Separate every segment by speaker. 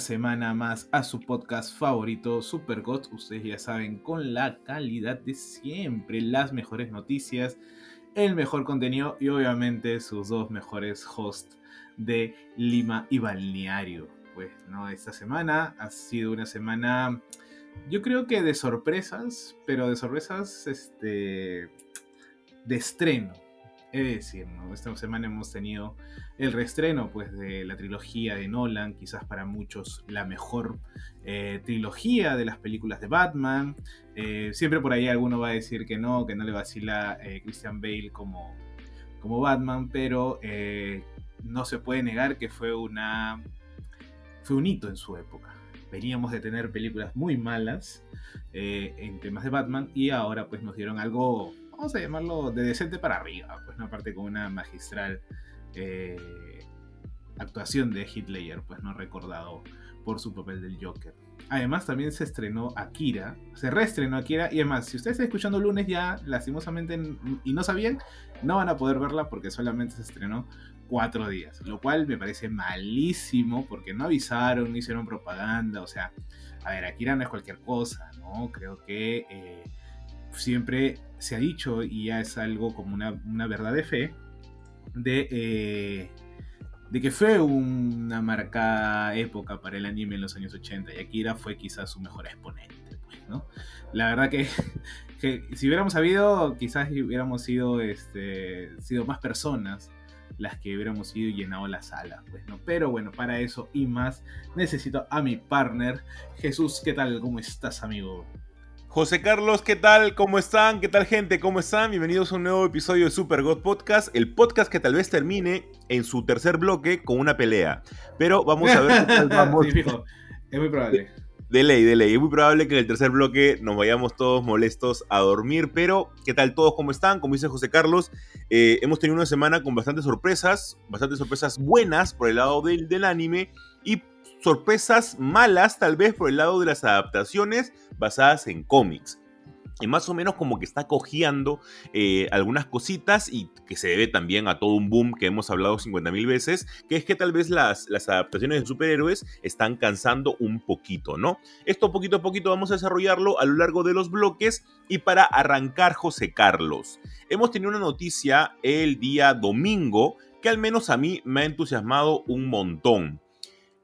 Speaker 1: Semana más a su podcast favorito, Super Gods. Ustedes ya saben, con la calidad de siempre, las mejores noticias, el mejor contenido y obviamente sus dos mejores hosts de Lima y Balneario. Pues no, esta semana ha sido una semana, yo creo que de sorpresas, pero de sorpresas este, de estreno He de decir. Esta semana hemos tenido el reestreno pues, de la trilogía de Nolan, quizás para muchos la mejor eh, trilogía de las películas de Batman. Eh, siempre por ahí alguno va a decir que no, que no le vacila eh, Christian Bale como, como Batman, pero no se puede negar que fue, una, fue un hito en su época. Veníamos de tener películas muy malas en temas de Batman y ahora pues nos dieron algo vamos a llamarlo de decente para arriba, pues una parte con una magistral eh, actuación de Hitler, pues no recordado por su papel del Joker. Además también se estrenó Akira, se reestrenó Akira y además si ustedes están escuchando lunes ya lastimosamente y no sabían, no van a poder verla porque solamente se estrenó cuatro días, lo cual me parece malísimo porque no avisaron, no hicieron propaganda, o sea, a ver, Akira no es cualquier cosa, ¿no? Creo que... Eh, siempre se ha dicho, y ya es algo como una, verdad de fe, de, eh, de que fue una marcada época para el anime en los años 80 y Akira fue quizás su mejor exponente. Pues, ¿no? La verdad que, si hubiéramos sabido, quizás hubiéramos sido, este, sido más personas las que hubiéramos ido y llenado la sala, pues, ¿no? Pero bueno, para eso y más necesito a mi partner. Jesús, ¿qué tal? ¿Cómo estás, amigo?
Speaker 2: José Carlos, ¿qué tal? ¿Cómo están? ¿Qué tal gente? ¿Cómo están? Bienvenidos a un nuevo episodio de Super God Podcast, el podcast que tal vez termine en su tercer bloque con una pelea. Pero vamos a ver qué tal vamos.
Speaker 1: Sí, fijo. Es muy probable.
Speaker 2: De ley, de ley. Es muy probable que en el tercer bloque nos vayamos todos molestos a dormir. Pero, ¿qué tal todos? ¿Cómo están? Como dice José Carlos, eh, hemos tenido una semana con bastantes sorpresas, bastantes sorpresas buenas por el lado del, del anime sorpresas malas tal vez por el lado de las adaptaciones basadas en cómics. Y más o menos como que está cojeando eh, algunas cositas y que se debe también a todo un boom que hemos hablado 50.000 veces, que es que tal vez las, las adaptaciones de superhéroes están cansando un poquito, ¿no? Esto poquito a poquito vamos a desarrollarlo a lo largo de los bloques y para arrancar José Carlos. Hemos tenido una noticia el día domingo que al menos a mí me ha entusiasmado un montón.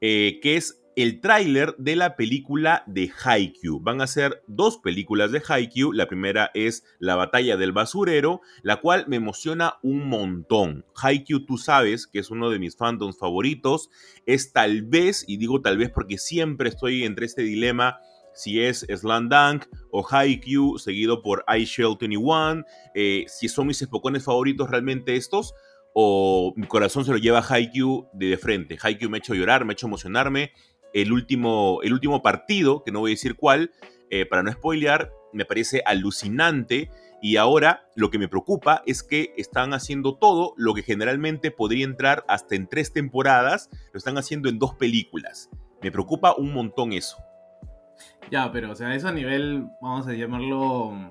Speaker 2: Eh, que es el tráiler de la película de Haikyuu. Van a ser dos películas de Haikyuu. La primera es La batalla del basurero, la cual me emociona un montón. Haikyuu, tú sabes que es uno de mis fandoms favoritos. Es tal vez, y digo tal vez porque siempre estoy entre este dilema si es Slam Dunk o Haikyuu, seguido por I Shell 21, eh, si son mis espocones favoritos realmente estos, o mi corazón se lo lleva a Haikyuu de, de frente. Haikyuu me ha hecho llorar, me ha hecho emocionarme. El último, el último partido, que no voy a decir cuál, eh, para no spoilear, me parece alucinante. Y ahora lo que me preocupa es que están haciendo todo lo que generalmente podría entrar hasta en tres temporadas, lo están haciendo en dos películas. Me preocupa un montón eso.
Speaker 1: Ya, pero o sea, eso a nivel, vamos a llamarlo,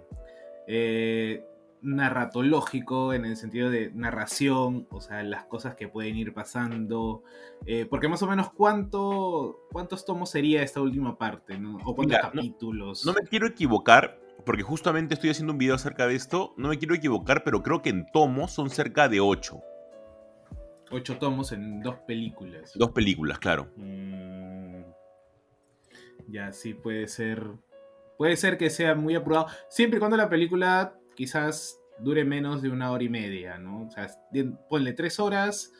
Speaker 1: eh, narratológico en el sentido de narración, o sea, las cosas que pueden ir pasando, eh, porque más o menos cuánto, cuántos tomos sería esta última parte, ¿no? O cuántos capítulos.
Speaker 2: No, me quiero equivocar, porque justamente estoy haciendo un video acerca de esto, no me quiero equivocar, pero creo que en tomos son cerca de ocho.
Speaker 1: Ocho tomos en dos películas.
Speaker 2: Dos películas, claro.
Speaker 1: Mm, ya, sí, puede ser. Puede ser que sea muy apurado. Siempre y cuando la película quizás dure menos de una hora y media, ¿no? O sea, ponle tres horas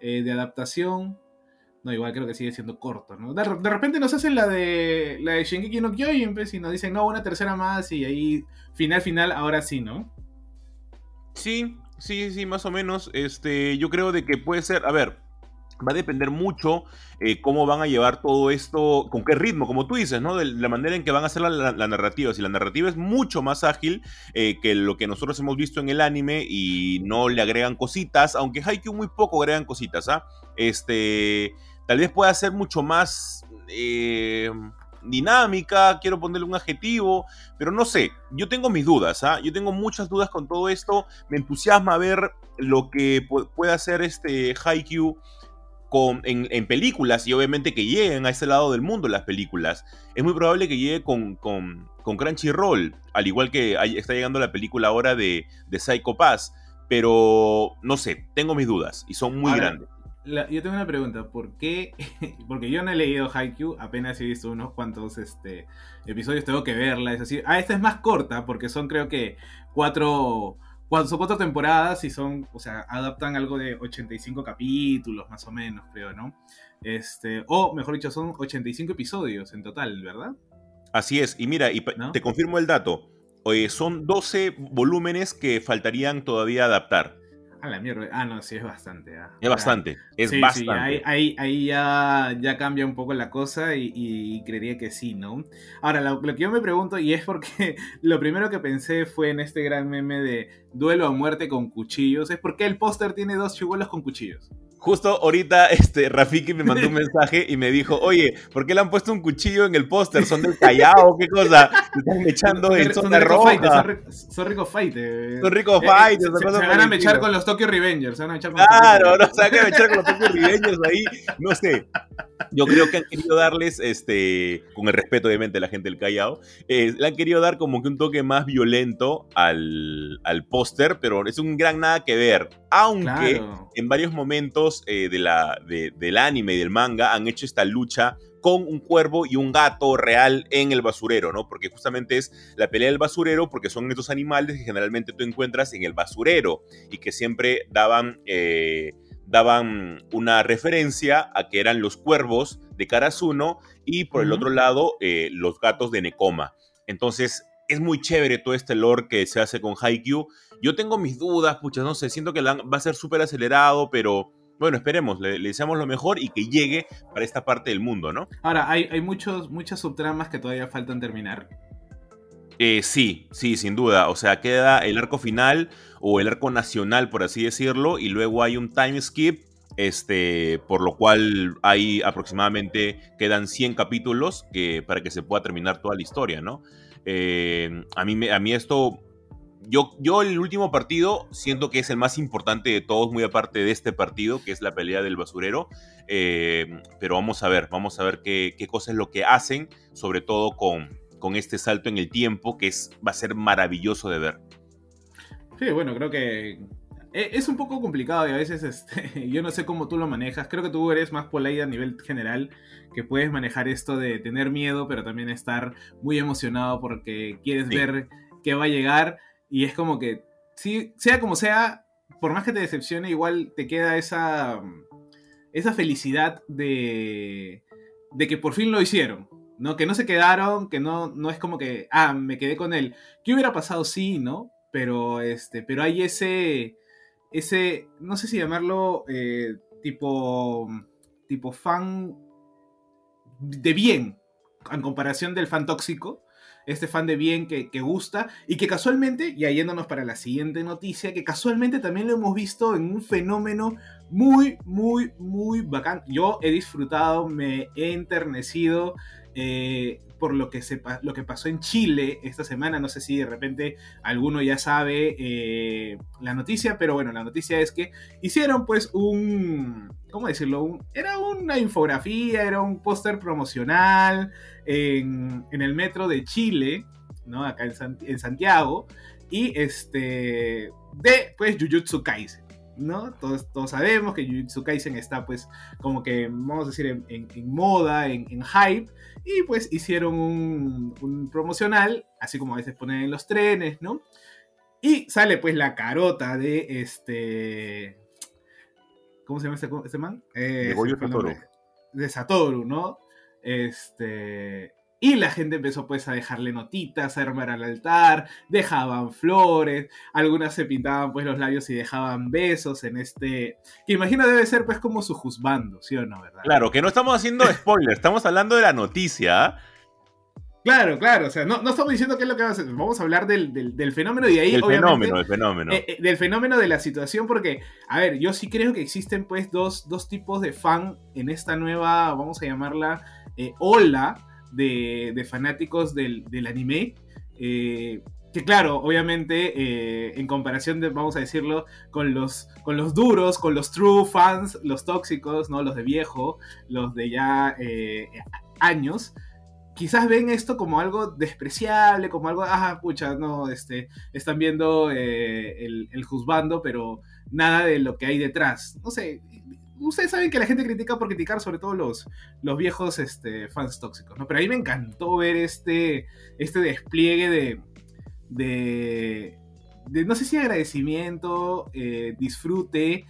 Speaker 1: eh, de adaptación. No, igual creo que sigue siendo corto, ¿no? De, repente nos hacen la de la de Shingeki no Kyojin, pues, y nos dicen, no, una tercera más, y ahí, final, final, ahora sí, ¿no?
Speaker 2: Sí, sí, sí, más o menos. Este, yo creo de que puede ser, a ver, va a depender mucho eh, cómo van a llevar todo esto, con qué ritmo, como tú dices, ¿no? De la manera en que van a hacer la, narrativa. Si la narrativa es mucho más ágil eh, que lo que nosotros hemos visto en el anime y no le agregan cositas, aunque Haikyuu muy poco agregan cositas, ¿ah? Este, tal vez pueda ser mucho más... Eh, dinámica, quiero ponerle un adjetivo, pero no sé, yo tengo mis dudas, ¿ah? Yo tengo muchas dudas con todo esto, me entusiasma ver lo que puede hacer este Haikyuu en, películas y obviamente que lleguen a ese lado del mundo las películas. Es muy probable que llegue con, con, con Crunchyroll, al igual que está llegando la película ahora de, de Psycho Pass. Pero no sé, tengo mis dudas y son muy grandes.
Speaker 1: yo tengo una pregunta, ¿por qué? Porque yo no he leído Haikyuu, apenas he visto unos cuantos este, episodios, tengo que verla, es así. Ah, esta es más corta, porque son creo que cuatro, cuando son cuatro temporadas y son, o sea, adaptan algo de 85 capítulos más o menos, creo, ¿no? Este, o mejor dicho, son 85 episodios en total, ¿verdad?
Speaker 2: Así es, y mira, y te confirmo el dato. Oye, son 12 volúmenes que faltarían todavía adaptar.
Speaker 1: A la mierda. Ah, no, sí, es bastante. Ah.
Speaker 2: Es bastante, es bastante.
Speaker 1: Sí, ahí, ahí, ya, ya, cambia un poco la cosa y, creería que sí, ¿no? Ahora, lo, que yo me pregunto, y es porque lo primero que pensé fue en este gran meme de duelo a muerte con cuchillos, es porque el póster tiene dos chihuelos con cuchillos.
Speaker 2: Justo ahorita este, Rafiki me mandó un mensaje y me dijo, oye, ¿por qué le han puesto un cuchillo en el póster? ¿Son del Callao? ¿Qué cosa? Están echando en zona roja.
Speaker 1: son, ricos fight.
Speaker 2: Son ricos fight.
Speaker 1: se, van a mechar con los Tokyo Revengers. Se van a
Speaker 2: echar con claro, no, se van a echar con los Tokyo Revengers ahí. No sé. Yo creo que han querido darles, este, con el respeto obviamente de la gente del Callao, eh, le han querido dar como que un toque más violento al, al póster, pero es un gran nada que ver. Aunque en varios momentos eh, de la, del anime y del manga han hecho esta lucha con un cuervo y un gato real en el basurero, ¿no? Porque justamente es la pelea del basurero, porque son estos animales que generalmente tú encuentras en el basurero y que siempre daban, eh, daban una referencia a que eran los cuervos de Karasuno y por el otro lado eh, los gatos de Nekoma. Entonces es muy chévere todo este lore que se hace con Haikyuu yo tengo mis dudas, pucha, no sé, siento que va a ser súper acelerado, pero bueno, esperemos, le, deseamos lo mejor y que llegue para esta parte del mundo, ¿no?
Speaker 1: Ahora, hay, hay muchos, muchas subtramas que todavía faltan terminar.
Speaker 2: Eh, sí, sí, sin duda. O sea, queda el arco final o el arco nacional, por así decirlo, y luego hay un time skip, este, por lo cual hay aproximadamente, quedan 100 capítulos que, para que se pueda terminar toda la historia, ¿no? Eh, a, mí, a mí esto yo, el último partido siento que es el más importante de todos, muy aparte de este partido, que es la pelea del basurero. Eh, pero vamos a ver, vamos a ver qué, qué cosa es lo que hacen, sobre todo con, con este salto en el tiempo, que es, va a ser maravilloso de ver.
Speaker 1: Sí, bueno, creo que e, es un poco complicado y a veces este, yo no sé cómo tú lo manejas. Creo que tú eres más polite a nivel general, que puedes manejar esto de tener miedo, pero también estar muy emocionado porque quieres ver qué va a llegar. Y es como que, sí, sea como sea, por más que te decepcione, igual te queda esa, esa felicidad de, de que por fin lo hicieron. ¿no? Que no se quedaron, que no, no es como que, ah, me quedé con él. ¿Qué hubiera pasado? Sí, ¿no? Pero, este, pero hay ese, ese, no sé si llamarlo eh, tipo, tipo fan de bien, en comparación del fan tóxico, este fan de bien que, gusta y que casualmente, y yéndonos para la siguiente noticia, que casualmente también lo hemos visto en un fenómeno muy, muy, muy bacán. Yo he disfrutado, me he enternecido. Eh, por lo que, sepa, lo que pasó en Chile esta semana. No sé si de repente alguno ya sabe eh, la noticia, pero bueno, la noticia es que hicieron pues un, ¿cómo decirlo? era una infografía, era un póster promocional en, el metro de Chile, ¿no? Acá en, Santiago, y este, de pues Jujutsu Kaisen. ¿No? Todos, todos sabemos que Jujutsu Kaisen está pues como que, vamos a decir, en, moda, en, hype, y pues hicieron un, promocional, así como a veces ponen en los trenes, ¿no? Y sale pues la carota de este... ¿Cómo se llama este, este man?
Speaker 2: de Satoru.
Speaker 1: De Satoru, ¿no? Este... Y la gente empezó pues a dejarle notitas, a armar al altar, dejaban flores, algunas se pintaban pues los labios y dejaban besos en este... Que imagino debe ser pues como su juzgando, ¿sí o no, verdad?
Speaker 2: Claro, que no estamos haciendo spoiler, estamos hablando de la noticia.
Speaker 1: Claro, claro, o sea, no, no, estamos diciendo qué es lo que vamos a hacer, vamos a hablar del, del, fenómeno y de ahí,
Speaker 2: el fenómeno, el fenómeno.
Speaker 1: Eh, eh, del fenómeno de la situación, porque, a ver, yo sí creo que existen pues dos, dos tipos de fan en esta nueva, vamos a llamarla, eh, ola de, fanáticos del, anime. Eh, que claro, obviamente, eh, en comparación de, vamos a decirlo, con los, con los duros, con los true fans, los tóxicos, ¿no? Los de viejo, los de ya eh, años, quizás ven esto como algo despreciable, como algo, ah, pucha, no, este, están viendo el, el juzgando, pero nada de lo que hay detrás. No sé, ustedes saben que la gente critica por criticar, sobre todo los, los viejos este, fans tóxicos, ¿no? Pero a mí me encantó ver este, este despliegue de, de, no sé si agradecimiento, eh, disfrute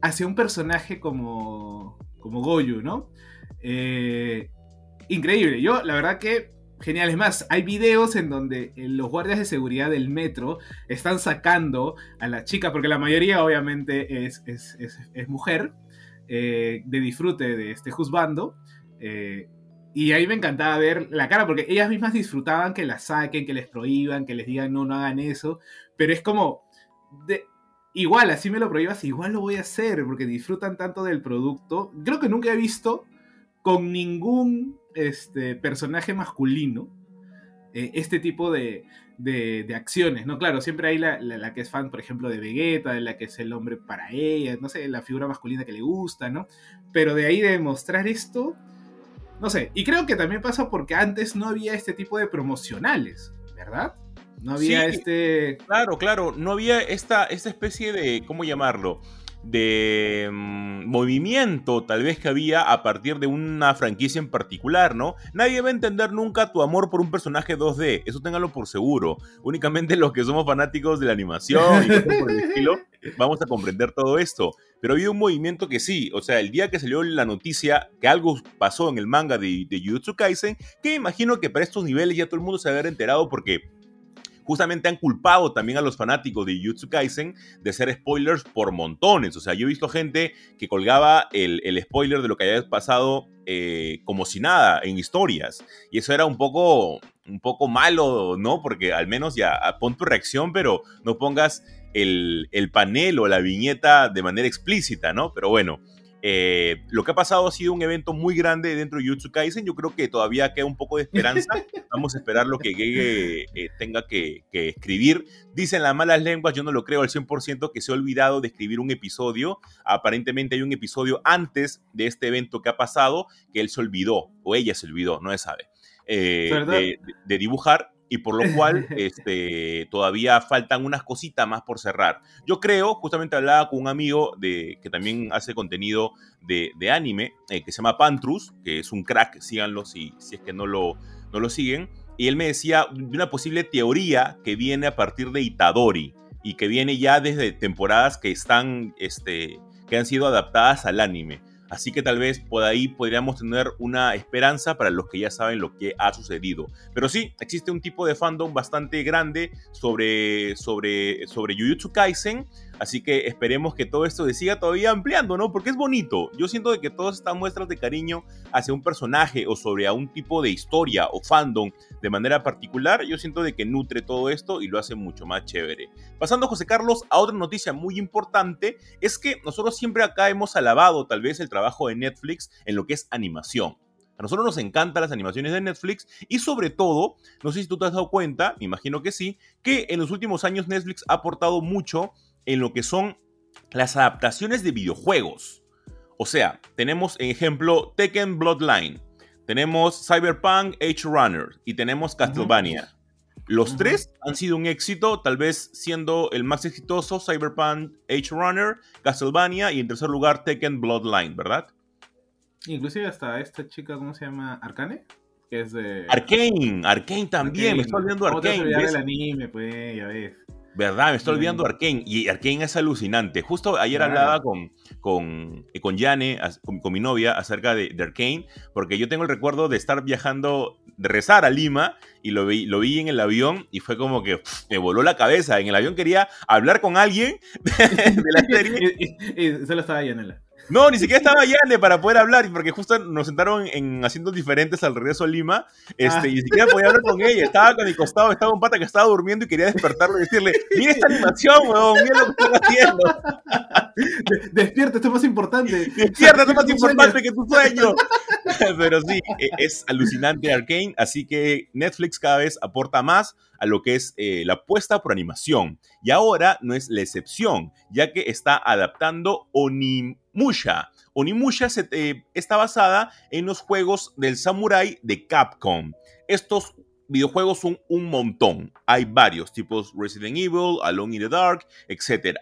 Speaker 1: hacia un personaje como, como Goyu, ¿no? Eh, increíble, yo la verdad que genial. Es más, hay videos en donde eh, los guardias de seguridad del metro están sacando a la chica, porque la mayoría obviamente es, es, es mujer, eh, de disfrute de este juzgando. Eh, y ahí me encantaba ver la cara, porque ellas mismas disfrutaban que la saquen, que les prohíban, que les digan no, no hagan eso. Pero es como, de, igual, así me lo prohíbas, igual lo voy a hacer, porque disfrutan tanto del producto. Creo que nunca he visto con ningún este, personaje masculino eh, este tipo de, de, acciones, ¿no? Claro, siempre hay la, que es fan, por ejemplo, de Vegeta, de la que es el hombre para ella, no sé, la figura masculina que le gusta, ¿no? Pero de ahí de mostrar esto, no sé, y creo que también pasa porque antes no había este tipo de promocionales, ¿verdad? No había este...
Speaker 2: Claro, claro, no había esta, esta especie de, ¿cómo llamarlo? De mm, movimiento tal vez que había a partir de una franquicia en particular, ¿no? Nadie va a entender nunca tu amor por un personaje 2D, eso ténganlo por seguro. Únicamente los que somos fanáticos de la animación y por el estilo vamos a comprender todo esto. Pero había un movimiento que sí, o sea, el día que salió la noticia que algo pasó en el manga de, de Jujutsu Kaisen, que imagino que para estos niveles ya todo el mundo se había enterado porque justamente han culpado también a los fanáticos de Jujutsu Kaisen de ser spoilers por montones. O sea, yo he visto gente que colgaba el, spoiler de lo que había pasado eh, como si nada en historias. Y eso era un poco, un poco malo, ¿no? Porque al menos ya pon tu reacción, pero no pongas el, el panel o la viñeta de manera explícita, ¿no? Pero bueno. Eh, lo que ha pasado ha sido un evento muy grande dentro de Jutsu Kaisen. Yo creo que todavía queda un poco de esperanza. Vamos a esperar lo que Gege eh, tenga que, escribir. Dicen las malas lenguas, yo no lo creo al 100% que se ha olvidado de escribir un episodio. Aparentemente hay un episodio antes de este evento que ha pasado que él se olvidó, o ella se olvidó, no se sabe, eh, de dibujar y por lo cual este, todavía faltan unas cositas más por cerrar. Yo creo, justamente hablaba con un amigo de, que también hace contenido de, anime, eh, que se llama Pantrus, que es un crack, síganlo si, si es que no lo, no lo siguen, y él me decía de una posible teoría que viene a partir de Itadori y que viene ya desde temporadas que están, este, que han sido adaptadas al anime. Así que tal vez por ahí podríamos tener una esperanza para los que ya saben lo que ha sucedido. Pero sí, existe un tipo de fandom bastante grande sobre, sobre, sobre Kaisen. Así que esperemos que todo esto se siga todavía ampliando, ¿no? Porque es bonito. Yo siento de que todas estas muestras de cariño hacia un personaje o sobre a un tipo de historia o fandom de manera particular, yo siento de que nutre todo esto y lo hace mucho más chévere. Pasando, José Carlos, a otra noticia muy importante, es que nosotros siempre acá hemos alabado tal vez el trabajo de Netflix en lo que es animación. A nosotros nos encantan las animaciones de Netflix y sobre todo, no sé si tú te has dado cuenta, me imagino que sí, que en los últimos años Netflix ha aportado mucho en lo que son las adaptaciones de videojuegos. O sea, tenemos en ejemplo Tekken Bloodline, tenemos Cyberpunk Edge Runner y tenemos Castlevania. Los tres han sido un éxito, tal vez siendo el más exitoso Cyberpunk Edge Runner, Castlevania y en tercer lugar Tekken Bloodline, ¿verdad?
Speaker 1: Inclusive hasta esta chica, ¿cómo se llama? ¿Arcane? Que es de...
Speaker 2: Arcane, Arcane también, me estoy olvidando Arcane.
Speaker 1: el anime, pues, ya ves.
Speaker 2: ¿Verdad? Me estoy olvidando de Arkane. Y Arkane es alucinante. Justo ayer hablaba con, con, eh, con Yane, con, mi novia, acerca de, de, Arkane, porque yo tengo el recuerdo de estar viajando, de rezar a Lima, y lo vi, lo vi en el avión, y fue como que me voló la cabeza. En el avión quería hablar con alguien de, la serie.
Speaker 1: y, solo estaba Yanela.
Speaker 2: No, ni siquiera estaba Yane para poder hablar, porque justo nos sentaron en asientos diferentes al regreso a Lima, este, ah. y ni siquiera podía hablar con ella. Estaba a mi costado, estaba un pata que estaba durmiendo y quería despertarlo y decirle, mira esta animación, weón, mira lo que están haciendo.
Speaker 1: Despierta, esto es más importante.
Speaker 2: Despierta, esto es más importante que tu sueño. Pero sí, e, es alucinante Arkane, así que Netflix cada vez aporta más a lo que es eh, la apuesta por animación. Y ahora no es la excepción, ya que está adaptando Onimusha. Onimusha eh, está basada en los juegos del samurai de Capcom. Estos videojuegos son un montón. Hay varios, tipos Resident Evil, Alone in the Dark, etc.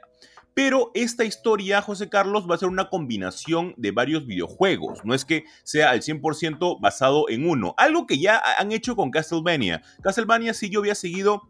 Speaker 2: Pero esta historia, José Carlos, va a ser una combinación de varios videojuegos. No es que sea al 100% basado en uno. Algo que ya han hecho con Castlevania. Castlevania sí yo había seguido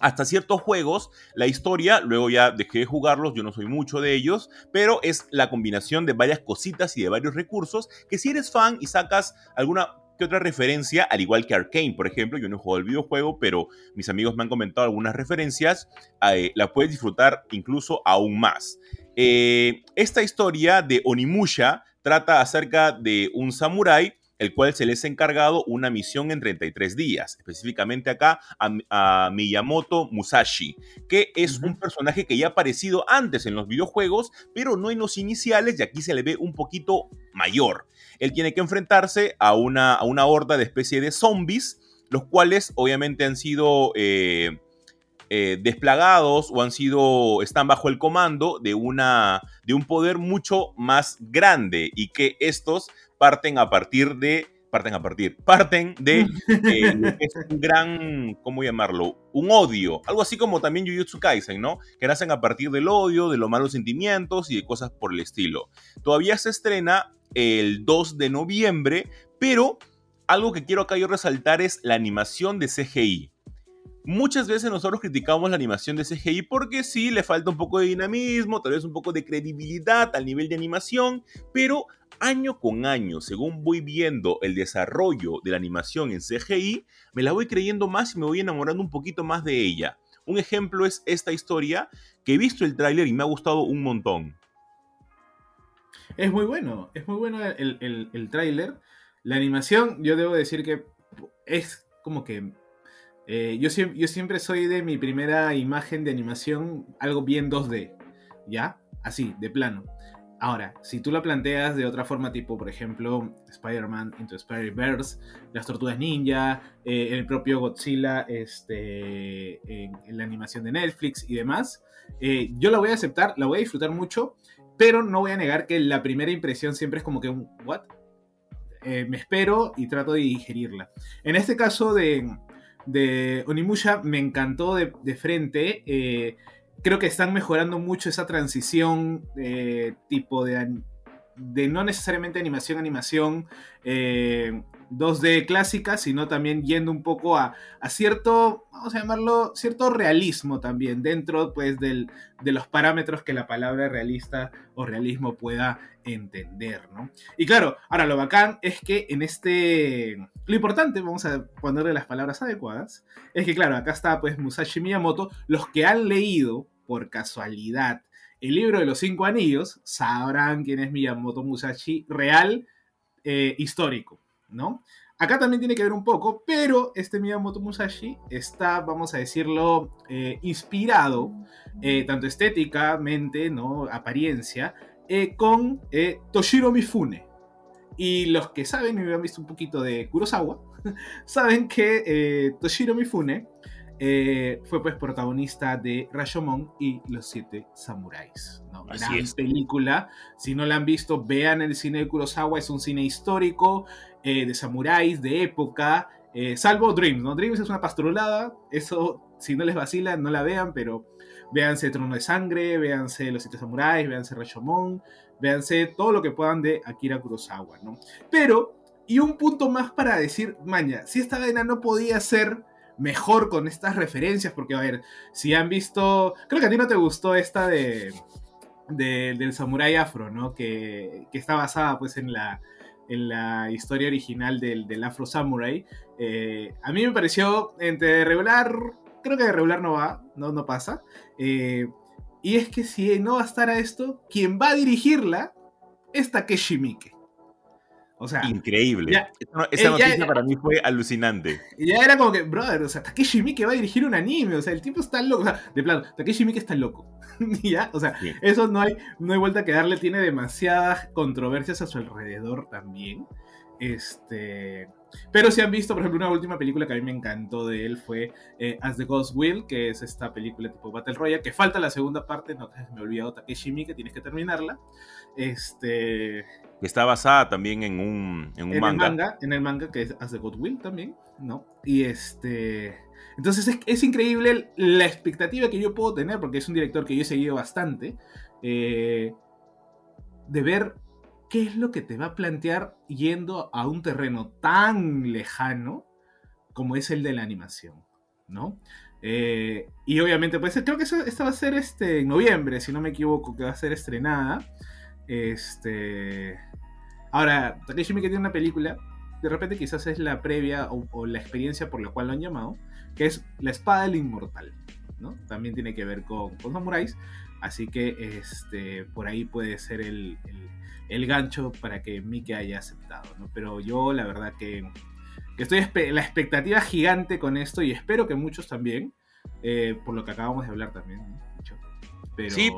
Speaker 2: hasta ciertos juegos, la historia, luego ya dejé de jugarlos, yo no soy mucho de ellos, pero es la combinación de varias cositas y de varios recursos que si eres fan y sacas alguna que otra referencia, al igual que Arkane, por ejemplo, yo no he jugado el videojuego, pero mis amigos me han comentado algunas referencias, eh, la puedes disfrutar incluso aún más. Eh, esta historia de Onimusha trata acerca de un samurái el cual se les ha encargado una misión en 33 días, específicamente acá a, Miyamoto Musashi, que es un personaje que ya ha aparecido antes en los videojuegos, pero no en los iniciales y aquí se le ve un poquito mayor él tiene que enfrentarse a una, a una horda de especie de zombies, los cuales obviamente han sido eh, eh, desplagados o han sido, están bajo el comando de, una, de un poder mucho más grande y que estos parten a partir de parten a partir, parten de eh, es un gran, ¿cómo llamarlo? Un odio, algo así como también Jujutsu Kaisen, ¿no? Que nacen a partir del odio, de los malos sentimientos y de cosas por el estilo. Todavía se estrena el 2 de noviembre, pero algo que quiero acá yo resaltar es la animación de CGI. Muchas veces nosotros criticamos la animación de CGI porque sí, le falta un poco de dinamismo, tal vez un poco de credibilidad al nivel de animación, pero año con año, según voy viendo el desarrollo de la animación en CGI, me la voy creyendo más y me voy enamorando un poquito más de ella. Un ejemplo es esta historia que he visto el tráiler y me ha gustado un montón.
Speaker 1: Es muy bueno, es muy bueno el, el, tráiler. La animación, yo debo decir que es como que... Eh, yo, siempre soy de mi primera imagen de animación algo bien 2D, ¿ya? Así, de plano. Ahora, si tú la planteas de otra forma, tipo, por ejemplo, Spider-Man Into Spider-Verse, las Tortugas Ninja, eh, el propio Godzilla este, la animación de Netflix y demás, eh, yo la voy a aceptar, la voy a disfrutar mucho, pero no voy a negar que la primera impresión siempre es como que un ¿what? Eh, me espero y trato de digerirla. En este caso de, de Onimusha me encantó de, frente. Eh, creo que están mejorando mucho esa transición eh, tipo de, de no necesariamente animación, animación. 2D clásica, sino también yendo un poco a, cierto, vamos a llamarlo, cierto realismo también, dentro pues del, de los parámetros que la palabra realista o realismo pueda entender, ¿no? Y claro, ahora lo bacán es que en este, lo importante, vamos a ponerle las palabras adecuadas, es que claro, acá está pues Musashi Miyamoto, los que han leído por casualidad el libro de los cinco anillos, sabrán quién es Miyamoto Musashi real, eh, histórico. ¿No? Acá también tiene que ver un poco, pero este Miyamoto Musashi está, vamos a decirlo, eh, inspirado, eh, tanto estéticamente, ¿no? Apariencia, eh, con Toshiro Mifune. Y los que saben y han visto un poquito de Kurosawa, saben que Toshiro Mifune fue pues protagonista de Rashomon y Los Siete Samuráis. ¿no? Gran película. Si no la han visto, vean el cine de Kurosawa, es un cine histórico. Eh, de samuráis, de época, eh, salvo Dreams, ¿no? Dreams es una pastrulada, eso si no les vacila, no la vean, pero véanse Trono de Sangre, véanse Los Siete Samuráis, véanse Rashomon, véanse todo lo que puedan de Akira Kurosawa, ¿no? Pero, y un punto más para decir, maña, si esta vaina no podía ser mejor con estas referencias, porque a ver, si han visto, creo que a ti no te gustó esta de, del samurai afro, ¿no? Que, que, está basada pues en la, en la historia original del, del afro samurai. Eh, a mí me pareció entre regular, creo que de regular no va, no, no pasa. Eh, y es que si no bastara esto, quien va a dirigirla es Takeshi Miike.
Speaker 2: O sea, increíble. esa noticia para mí fue alucinante.
Speaker 1: Ya era como que, brother, o sea, Takeshi Miike va a dirigir un anime, o sea, el tipo está loco, o sea, de plano, Takeshi Miike está loco. ya, o sea, eso no hay, no hay vuelta que darle, tiene demasiadas controversias a su alrededor también. Este, pero si han visto, por ejemplo, una última película que a mí me encantó de él fue eh, As the Ghost Will, que es esta película tipo Battle Royale, que falta la segunda parte, no me he olvidado Takeshi Miike, tienes que terminarla. Este
Speaker 2: que está basada también en un, en un manga.
Speaker 1: En el manga, que es As the God Will también, ¿no? Y este. Entonces es, increíble la expectativa que yo puedo tener, porque es un director que yo he seguido bastante, eh, de ver qué es lo que te va a plantear yendo a un terreno tan lejano como es el de la animación, ¿no? Eh, y obviamente, pues creo que esta va a ser este, en noviembre, si no me equivoco, que va a ser estrenada. Este. Ahora, Takeshi Miike tiene una película. De repente, quizás es la previa o, la experiencia por la cual lo han llamado. Que es La Espada del Inmortal. ¿no? También tiene que ver con, con samuráis. Así que este, por ahí puede ser el, el, gancho para que Mike haya aceptado. ¿no? Pero yo, la verdad, que, que estoy la expectativa gigante con esto y espero que muchos también. Eh, por lo que acabamos de hablar también
Speaker 2: sí,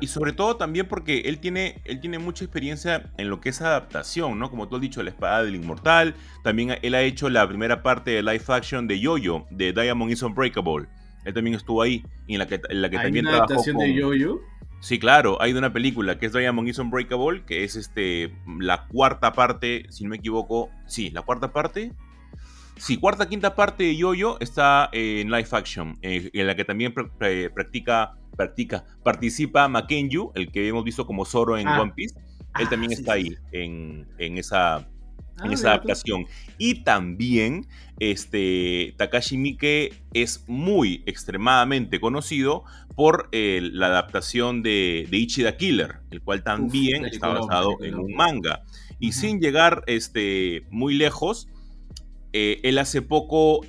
Speaker 2: y sobre todo también porque él tiene, él tiene mucha experiencia en lo que es adaptación, ¿no? Como tú has dicho, La Espada del Inmortal. También él ha hecho la primera parte de live action de Yoyo, de Diamond is Unbreakable. Él también estuvo ahí, en la que, en la que ¿Hay también una adaptación
Speaker 1: de Yoyo?
Speaker 2: Sí, claro, hay de una película que es Diamond is Unbreakable, que es este la cuarta parte, si no me equivoco, sí, la cuarta parte. Sí, cuarta, quinta parte de Yoyo está en live action, eh, en la que también practica practica, participa Makenyu, el que hemos visto como Zoro en ah. One Piece. Él ah, también está ahí en, esa, en ah, esa adaptación. Y también este, Takashi Miike es muy extremadamente conocido por eh, la adaptación de, de, Ichida Killer, el cual también está basado en un manga. Y sin llegar este, muy lejos, eh, él hace poco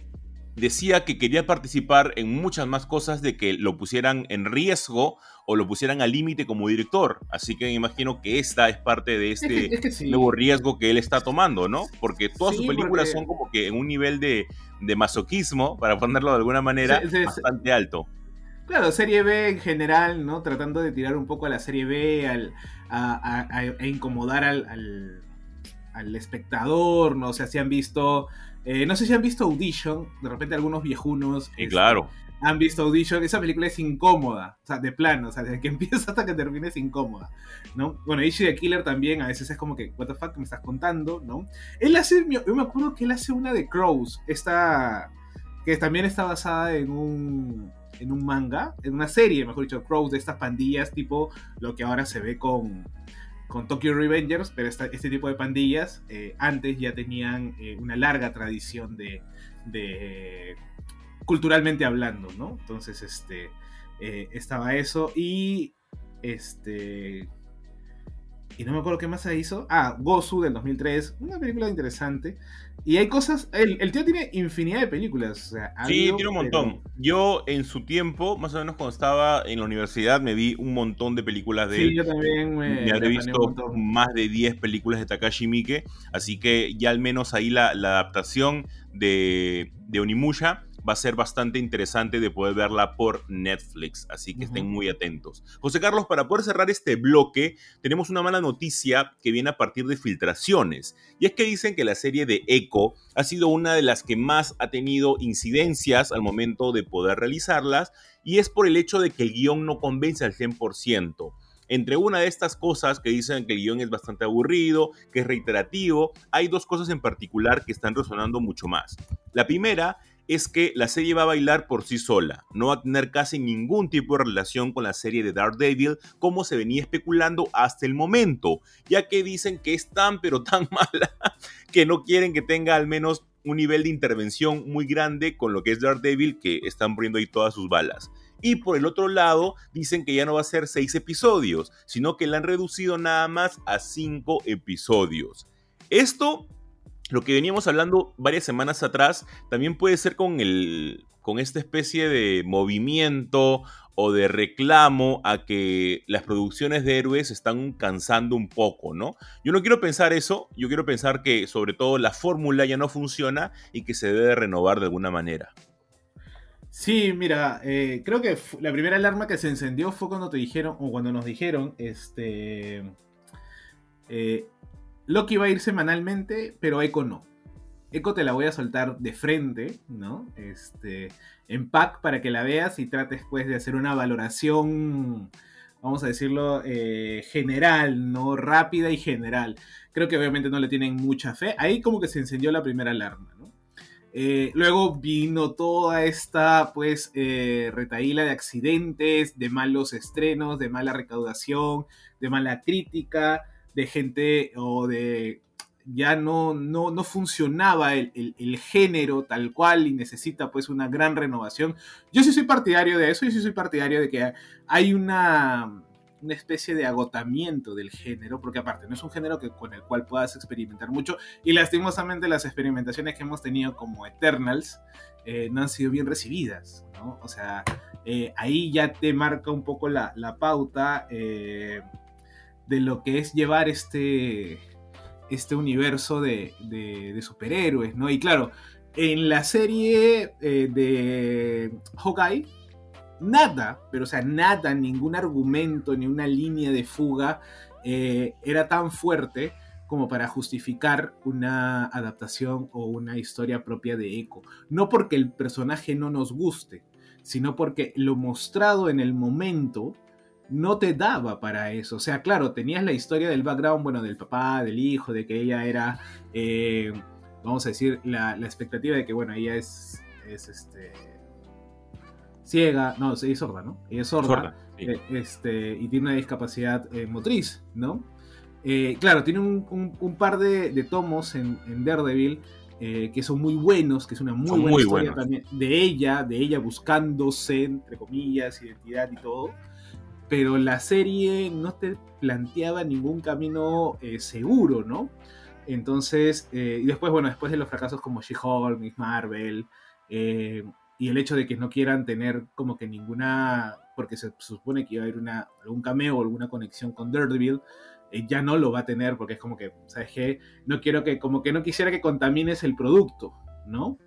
Speaker 2: decía que quería participar en muchas más cosas de que lo pusieran en riesgo o lo pusieran al límite como director. Así que me imagino que esta es parte de este nuevo riesgo que él está tomando, ¿no? Porque todas sus películas son como que en un nivel de, masoquismo, para ponerlo de alguna manera, bastante alto.
Speaker 1: Claro, serie B en general, ¿no? Tratando de tirar un poco a la serie B, al, a, incomodar al, al, espectador, ¿no? O sea, si han visto eh, no sé si han visto Audition, de repente algunos viejunos.
Speaker 2: Claro.
Speaker 1: Este, han visto Audition, esa película es incómoda, o sea, de plano, o sea, desde que empieza hasta que termine es incómoda, ¿no? Bueno, Ishi de Killer también a veces es como que, what the fuck, me estás contando, ¿no? Él hace, yo me acuerdo que él hace una de Crows, esta, que también está basada en un, en un manga, en una serie, mejor dicho, Crows, de estas pandillas, tipo lo que ahora se ve con, con Tokyo Revengers, pero este tipo de pandillas eh, antes ya tenían eh, una larga tradición de, de, culturalmente hablando, ¿no? Entonces, este, eh, estaba eso y este y no me acuerdo qué más se hizo. Ah, Gozu del 2003, una película interesante. Y hay cosas, el, tío tiene infinidad de películas.
Speaker 2: sí, tiene un montón. Yo en su tiempo, más o menos cuando estaba en la universidad, me vi un montón de películas de
Speaker 1: sí, yo también
Speaker 2: me, me habré visto más de 10 películas de Takashi Miike, así que ya al menos ahí la, la adaptación de, de Onimusha va a ser bastante interesante de poder verla por Netflix, así que estén muy atentos. José Carlos, para poder cerrar este bloque, tenemos una mala noticia que viene a partir de filtraciones, y es que dicen que la serie de Echo ha sido una de las que más ha tenido incidencias al momento de poder realizarlas, y es por el hecho de que el guion no convence al 100%. Entre una de estas cosas que dicen que el guion es bastante aburrido, que es reiterativo, hay dos cosas en particular que están resonando mucho más. La primera es que la serie va a bailar por sí sola, no va a tener casi ningún tipo de relación con la serie de Daredevil como se venía especulando hasta el momento, ya que dicen que es tan pero tan mala que no quieren que tenga al menos un nivel de intervención muy grande con lo que es Daredevil, que están poniendo ahí todas sus balas. Y por el otro lado, dicen que ya no va a ser seis episodios, sino que la han reducido nada más a cinco episodios. Esto, lo que veníamos hablando varias semanas atrás, también puede ser con, el, con esta especie de movimiento o de reclamo a que las producciones de héroes están cansando un poco, ¿no? Yo no quiero pensar eso, yo quiero pensar que sobre todo la fórmula ya no funciona y que se debe renovar de alguna manera.
Speaker 1: Sí, mira, eh, creo que la primera alarma que se encendió fue cuando te dijeron, o cuando nos dijeron, este... Eh, Loki va a ir semanalmente, pero Echo no. Echo te la voy a soltar de frente, ¿no? Este, en pack para que la veas y trates pues de hacer una valoración, vamos a decirlo, eh, general, ¿no? Rápida y general. Creo que obviamente no le tienen mucha fe. Ahí como que se encendió la primera alarma, ¿no? Eh, luego vino toda esta, pues, eh, retaíla de accidentes, de malos estrenos, de mala recaudación, de mala crítica, de gente o de ya no, no, no funcionaba el, género tal cual y necesita pues una gran renovación. Yo sí soy partidario de eso, yo sí soy partidario de que hay una, una especie de agotamiento del género, porque aparte no es un género que, con el cual puedas experimentar mucho y lastimosamente las experimentaciones que hemos tenido como Eternals eh, no han sido bien recibidas, ¿no? O sea, eh, ahí ya te marca un poco la, pauta eh, de lo que es llevar este este universo de, superhéroes, ¿no? Y claro, en la serie eh, de Hawkeye, nada, pero o sea, nada, ningún argumento, ni una línea de fuga eh, era tan fuerte como para justificar una adaptación o una historia propia de Echo. No porque el personaje no nos guste, sino porque lo mostrado en el momento no te daba para eso. O sea, claro, tenías la historia del background, bueno, del papá, del hijo, de que ella era, eh, vamos a decir, la, expectativa de que, bueno, ella es, es este, ciega, no, es sorda, ¿no? Ella es sorda, eh, este, y tiene una discapacidad eh, motriz, ¿no? claro, tiene un, par de, tomos en, Daredevil que son muy buenos, que es una muy buena historia también de ella, de ella buscándose, entre comillas, identidad y todo pero la serie no te planteaba ningún camino eh, seguro, ¿no? Entonces, eh, y después, bueno, después de los fracasos como She-Hulk, Miss Marvel, eh, y el hecho de que no quieran tener como que ninguna, porque se supone que iba a haber una, algún cameo o alguna conexión con Daredevil, ya no lo va a tener porque es como que, ¿sabes qué? No quiero que, como que no quisiera que contamines el producto, ¿no?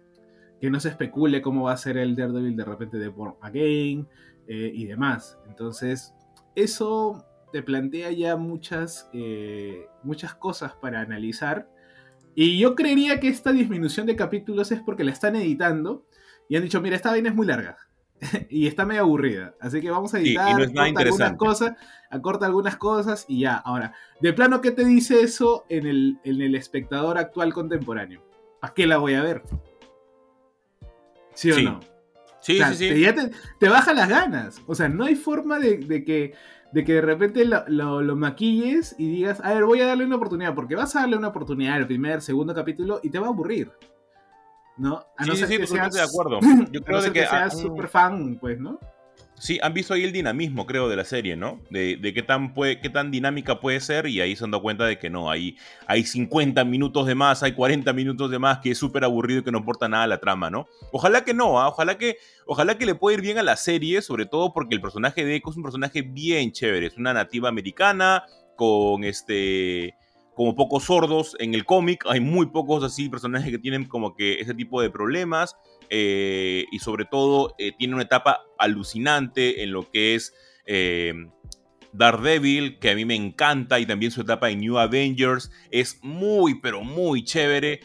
Speaker 1: Que no se especule cómo va a ser el Daredevil de repente de Born Again, eh, y demás. Entonces, eso te plantea ya muchas, eh, muchas cosas para analizar. Y yo creería que esta disminución de capítulos es porque la están editando y han dicho, mira, esta vaina es muy larga y está medio aburrida. Así que vamos a editar, algunas cosas, acorta algunas cosas y ya. Ahora, de plano, ¿qué te dice eso en el, en el espectador actual contemporáneo? ¿A qué la voy a ver? ¿Sí o no?
Speaker 2: Sí, sí, sí.
Speaker 1: Te, te, baja las ganas. O sea, no hay forma de, que, de que de repente lo, maquilles y digas, a ver, voy a darle una oportunidad, porque vas a darle una oportunidad al primer, segundo capítulo y te va a aburrir. ¿No?
Speaker 2: A no ser que seas, de acuerdo.
Speaker 1: Yo creo que, que seas súper fan, pues, ¿no?
Speaker 2: Sí, han visto ahí el dinamismo, creo, de la serie, ¿no? De, qué, tan qué tan dinámica puede ser y ahí se han dado cuenta de que no, hay, hay 50 minutos de más, hay 40 minutos de más que es súper aburrido y que no aporta nada a la trama, ¿no? Ojalá que no, ¿ah? ojalá, que, ojalá que le pueda ir bien a la serie, sobre todo porque el personaje de Echo es un personaje bien chévere, es una nativa americana con este como pocos sordos en el cómic, hay muy pocos así personajes que tienen como que ese tipo de problemas eh, y sobre todo eh, tiene una etapa alucinante en lo que es eh, Daredevil, que a mí me encanta, y también su etapa en New Avengers es muy, pero muy chévere.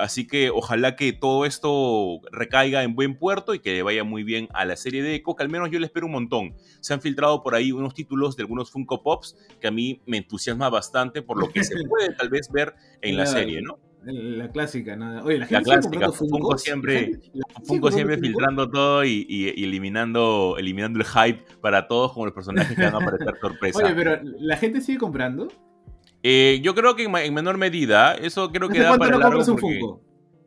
Speaker 2: así que ojalá que todo esto recaiga en buen puerto y que le vaya muy bien a la serie de Echo, que al menos yo le espero un montón. Se han filtrado por ahí unos títulos de algunos Funko Pops que a mí me entusiasma bastante por lo que se puede tal vez ver en la serie, ¿no?
Speaker 1: La clásica, ¿no? Oye, la, gente
Speaker 2: la clásica, Funko siempre, Funko siempre filtrando todo y, eliminando, eliminando el hype para todos como los personajes que van a aparecer sorpresa.
Speaker 1: Oye, pero ¿la gente sigue comprando?
Speaker 2: Eh, yo creo que en menor medida, eso creo que da para
Speaker 1: no compras un Funko?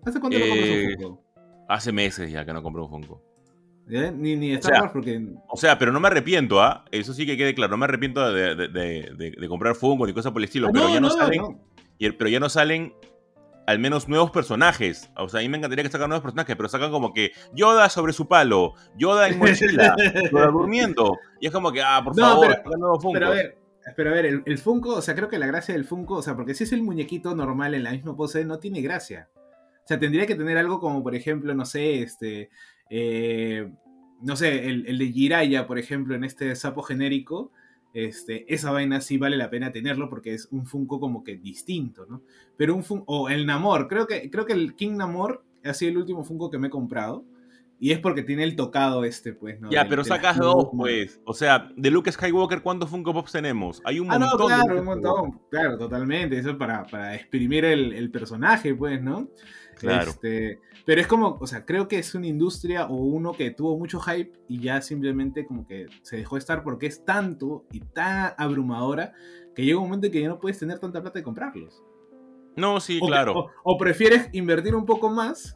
Speaker 1: ¿Hace cuánto no compras un
Speaker 2: Eh,
Speaker 1: Funko?
Speaker 2: Hace meses ya que no compro un Funko.
Speaker 1: ¿Eh? Ni, ni Star
Speaker 2: sea,
Speaker 1: Wars porque...
Speaker 2: O sea, pero no me arrepiento, ¿ah? Eso sí que quede claro. No me arrepiento de, de- de- de- de comprar Funko ni cosas por el estilo.
Speaker 1: Ah,
Speaker 2: pero, ya no, salen,
Speaker 1: no.
Speaker 2: y- pero ya no salen al menos nuevos personajes. O sea, a mí me encantaría que sacan nuevos personajes, pero sacan como que Yoda sobre su palo, Yoda en mochila, Yoda durmiendo. Y es como que, ah, por
Speaker 1: No,
Speaker 2: favor,
Speaker 1: pero-
Speaker 2: sacan nuevos Funkos.
Speaker 1: Pero a ver, pero a ver, el, el Funko, o sea, creo que la gracia del Funko, o sea, porque si es el muñequito normal en la misma pose, no tiene gracia. O sea, tendría que tener algo como, por ejemplo, no sé, este. eh, no sé, el, el de Jiraiya, por ejemplo, en este sapo genérico. Este, esa vaina sí vale la pena tenerlo porque es un Funko como que distinto, ¿no? Pero un Funko. O el Namor, creo que, creo que el King Namor ha sido el último Funko que me he comprado. Y es porque tiene el tocado este, pues, ¿no?
Speaker 2: Ya,
Speaker 1: Del-
Speaker 2: pero
Speaker 1: de
Speaker 2: sacas dos, pues. O sea, de Luke Skywalker, ¿cuántos Funko Pops tenemos? Hay un
Speaker 1: Ah,
Speaker 2: montón.
Speaker 1: no,
Speaker 2: de
Speaker 1: claro,
Speaker 2: Luke
Speaker 1: un montón. Claro, totalmente. Eso es para, para exprimir el, el personaje, pues, ¿no?
Speaker 2: Claro.
Speaker 1: Este, pero es como, o sea, creo que es una industria o uno que tuvo mucho hype y ya simplemente como que se dejó de estar porque es tanto y tan abrumadora que llega un momento en que ya no puedes tener tanta plata de comprarlos.
Speaker 2: No, sí,
Speaker 1: O que-
Speaker 2: claro.
Speaker 1: o, o prefieres invertir un poco más,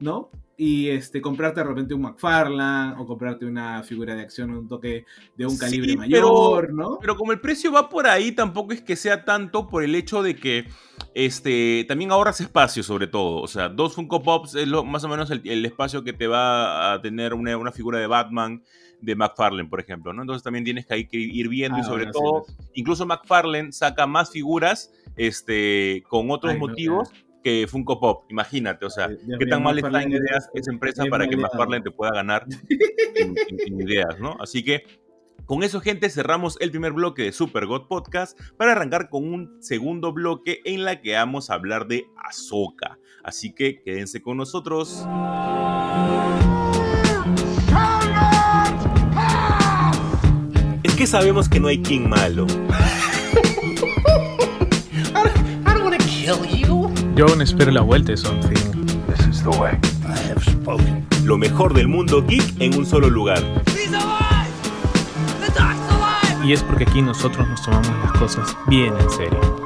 Speaker 1: ¿no? Y este, comprarte de repente un McFarlane o comprarte una figura de acción, un toque de un
Speaker 2: Sí,
Speaker 1: calibre
Speaker 2: pero-
Speaker 1: mayor, ¿no?
Speaker 2: Pero como el precio va por ahí, tampoco es que sea tanto por el hecho de que este, también ahorras espacio, sobre todo. O sea, dos Funko Pops es lo, más o menos el, el espacio que te va a tener una, una figura de Batman de McFarlane, por ejemplo. ¿no? Entonces también tienes que ir viendo y
Speaker 1: Ah,
Speaker 2: sobre
Speaker 1: bueno,
Speaker 2: todo,
Speaker 1: sí.
Speaker 2: incluso McFarlane saca más figuras este, con otros
Speaker 1: Ay, no,
Speaker 2: motivos que Funko Pop. Imagínate, o sea,
Speaker 1: Dios
Speaker 2: qué tan mal está en ideas
Speaker 1: es-
Speaker 2: esa empresa
Speaker 1: es
Speaker 2: para que
Speaker 1: maleado.
Speaker 2: McFarlane te pueda ganar en, en- en ideas, ¿no? Así que con eso, gente, cerramos el primer bloque de Super God Podcast para arrancar con un segundo bloque en la que vamos a hablar de Ahsoka. Así que quédense con nosotros. Es que sabemos que no hay King malo.
Speaker 3: Yo aún espero la vuelta de Something.
Speaker 4: This is the way. I have spoken.
Speaker 2: Lo mejor del mundo geek en un solo lugar.
Speaker 5: He's alive! The alive!
Speaker 3: Y es porque aquí nosotros nos tomamos las cosas bien en serio.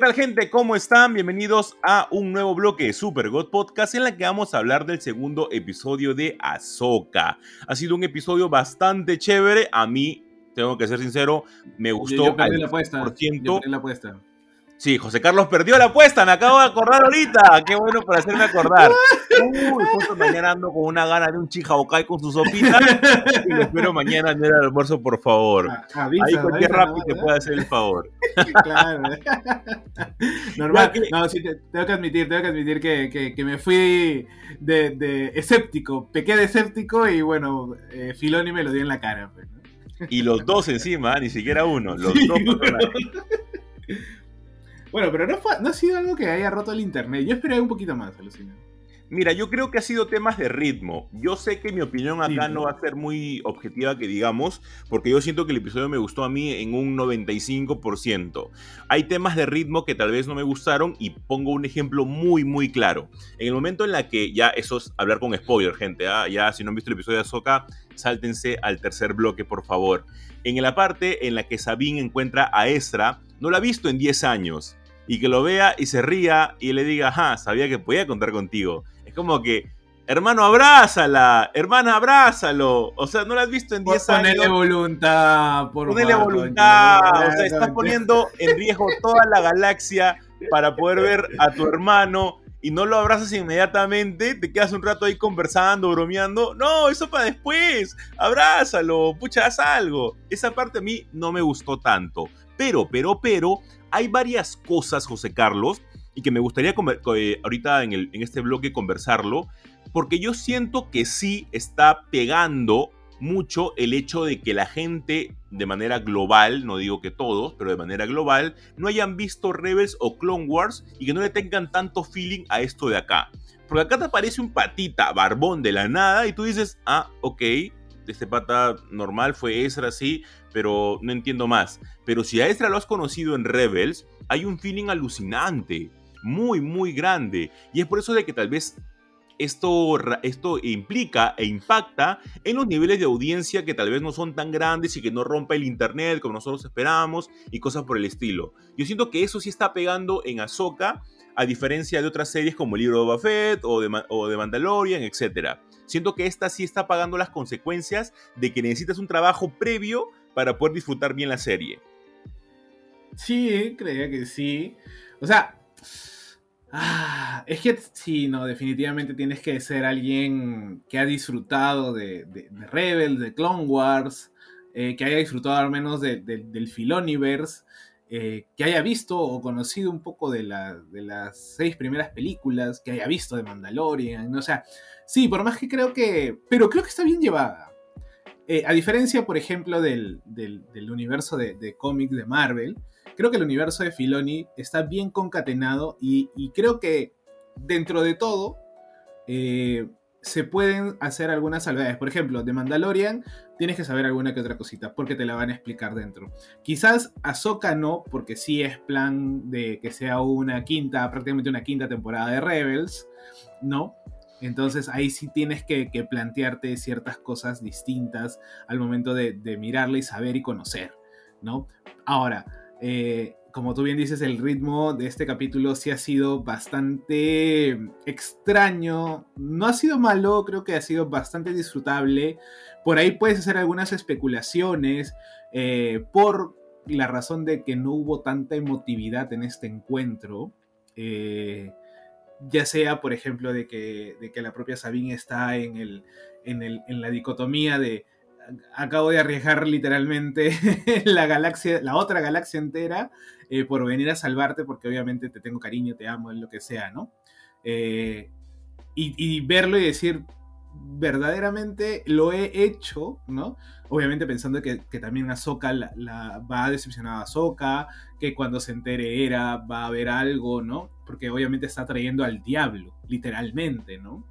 Speaker 2: Tal gente? ¿Cómo están? Bienvenidos a un nuevo bloque de Super God Podcast en la que vamos a hablar del segundo episodio de Ahsoka. Ha sido un episodio bastante chévere. A mí, tengo que ser sincero, me gustó
Speaker 1: Yo, yo
Speaker 2: al
Speaker 1: la apuesta.
Speaker 2: 100%.
Speaker 1: Yo perdí la apuesta.
Speaker 2: Sí, José Carlos perdió la apuesta, me acabo de acordar ahorita. Qué bueno por hacerme acordar. Uy, justo mañana ando con una gana de un chijaokai con su sopita. Y lo espero mañana en el almuerzo, por favor.
Speaker 1: Ah, avisa,
Speaker 2: Ahí cualquier
Speaker 1: ¿no?
Speaker 2: te puede hacer el favor.
Speaker 1: Claro. Normal. No, sí, te- tengo que admitir, tengo que admitir que, que- que me fui de, de escéptico. Pequé de escéptico y bueno, eh, Filoni me lo dio en la cara. pues.
Speaker 2: Y los dos encima, ni siquiera uno. Los
Speaker 1: Sí,
Speaker 2: dos
Speaker 1: bueno. Bueno, pero no, fue- no ha sido algo que haya roto el internet. Yo esperé un poquito más, alucina.
Speaker 2: Mira, yo creo que ha sido temas de ritmo. Yo sé que mi opinión acá
Speaker 1: Sí.
Speaker 2: no va a ser muy objetiva, que digamos, porque yo siento que el episodio me gustó a mí en un 95%. Hay temas de ritmo que tal vez no me gustaron y pongo un ejemplo muy, muy claro. En el momento en la que, ya eso es hablar con spoiler, gente, ¿ah? ya si no han visto el episodio de Ahsoka, sáltense al tercer bloque, por favor. En la parte en la que Sabine encuentra a Ezra, no la ha visto en 10 años. Y que lo vea y se ría y le diga, ajá, sabía que podía contar contigo. Es como que, hermano, abrázala, hermana, abrázalo. O sea, no la has visto en 10
Speaker 1: Ponele
Speaker 2: años.
Speaker 1: voluntad, por
Speaker 2: Ponele voluntad. O sea, estás poniendo en riesgo toda la galaxia para poder ver a tu hermano y no lo abrazas inmediatamente, te quedas un rato ahí conversando, bromeando. No, eso para después. Abrázalo, pucha, haz algo. Esa parte a mí no me gustó tanto. Pero, pero, pero, hay varias cosas, José Carlos, y que me gustaría eh, ahorita en, en este bloque conversarlo, porque yo siento que sí está pegando mucho el hecho de que la gente de manera global, no digo que todos, pero de manera global, no hayan visto Rebels o Clone Wars y que no le tengan tanto feeling a esto de acá. Porque acá te aparece un patita barbón de la nada y tú dices, ah, ok, este pata normal fue Ezra, sí, pero no entiendo más. Pero si a Ezra lo has conocido en Rebels, hay un feeling alucinante, muy, muy grande. Y es por eso de que tal vez esto, esto implica e impacta en los niveles de audiencia que tal vez no son tan grandes y que no rompa el internet como nosotros esperábamos y cosas por el estilo. Yo siento que eso sí está pegando en Ahsoka, a diferencia de otras series como el libro de Boba Fett o de, o de Mandalorian, etc. Siento que esta sí está pagando las consecuencias de que necesitas un trabajo previo para poder disfrutar bien la serie.
Speaker 1: Sí, creía que sí. O sea, ah, es que sí, no, definitivamente tienes que ser alguien que ha disfrutado de, de, de Rebels, de Clone Wars, eh, que haya disfrutado al menos de- de- del Filoniverse, eh, que haya visto o conocido un poco de, de las seis primeras películas, que haya visto de Mandalorian, o sea, sí, por más que creo que, pero creo que está bien llevada. Eh, a diferencia, por ejemplo, del, del- universo de, cómics de Marvel, creo que el universo de Filoni está bien concatenado y, y creo que dentro de todo eh, se pueden hacer algunas salvedades. Por ejemplo, de Mandalorian tienes que saber alguna que otra cosita porque te la van a explicar dentro. Quizás Ahsoka no, porque sí es plan de que sea una quinta, prácticamente una quinta temporada de Rebels, ¿no? Entonces ahí sí tienes que, plantearte ciertas cosas distintas al momento de, de mirarla y saber y conocer, ¿no? Ahora, eh, como tú bien dices, el ritmo de este capítulo sí ha sido bastante extraño. No ha sido malo, creo que ha sido bastante disfrutable. Por ahí puedes hacer algunas especulaciones eh, por la razón de que no hubo tanta emotividad en este encuentro. Eh, ya sea, por ejemplo, de que, de que la propia Sabine está en, el, en, el, en la dicotomía de acabo de arriesgar literalmente la galaxia, la otra galaxia entera eh, por venir a salvarte porque obviamente te tengo cariño, te amo, lo que sea, ¿no? Eh, y, y, verlo y decir, verdaderamente lo he hecho, ¿no? Obviamente pensando que, que también Ahsoka la, la, va a decepcionar a Ahsoka, que cuando se entere Era va a haber algo, ¿no? Porque obviamente está trayendo al diablo, literalmente, ¿no?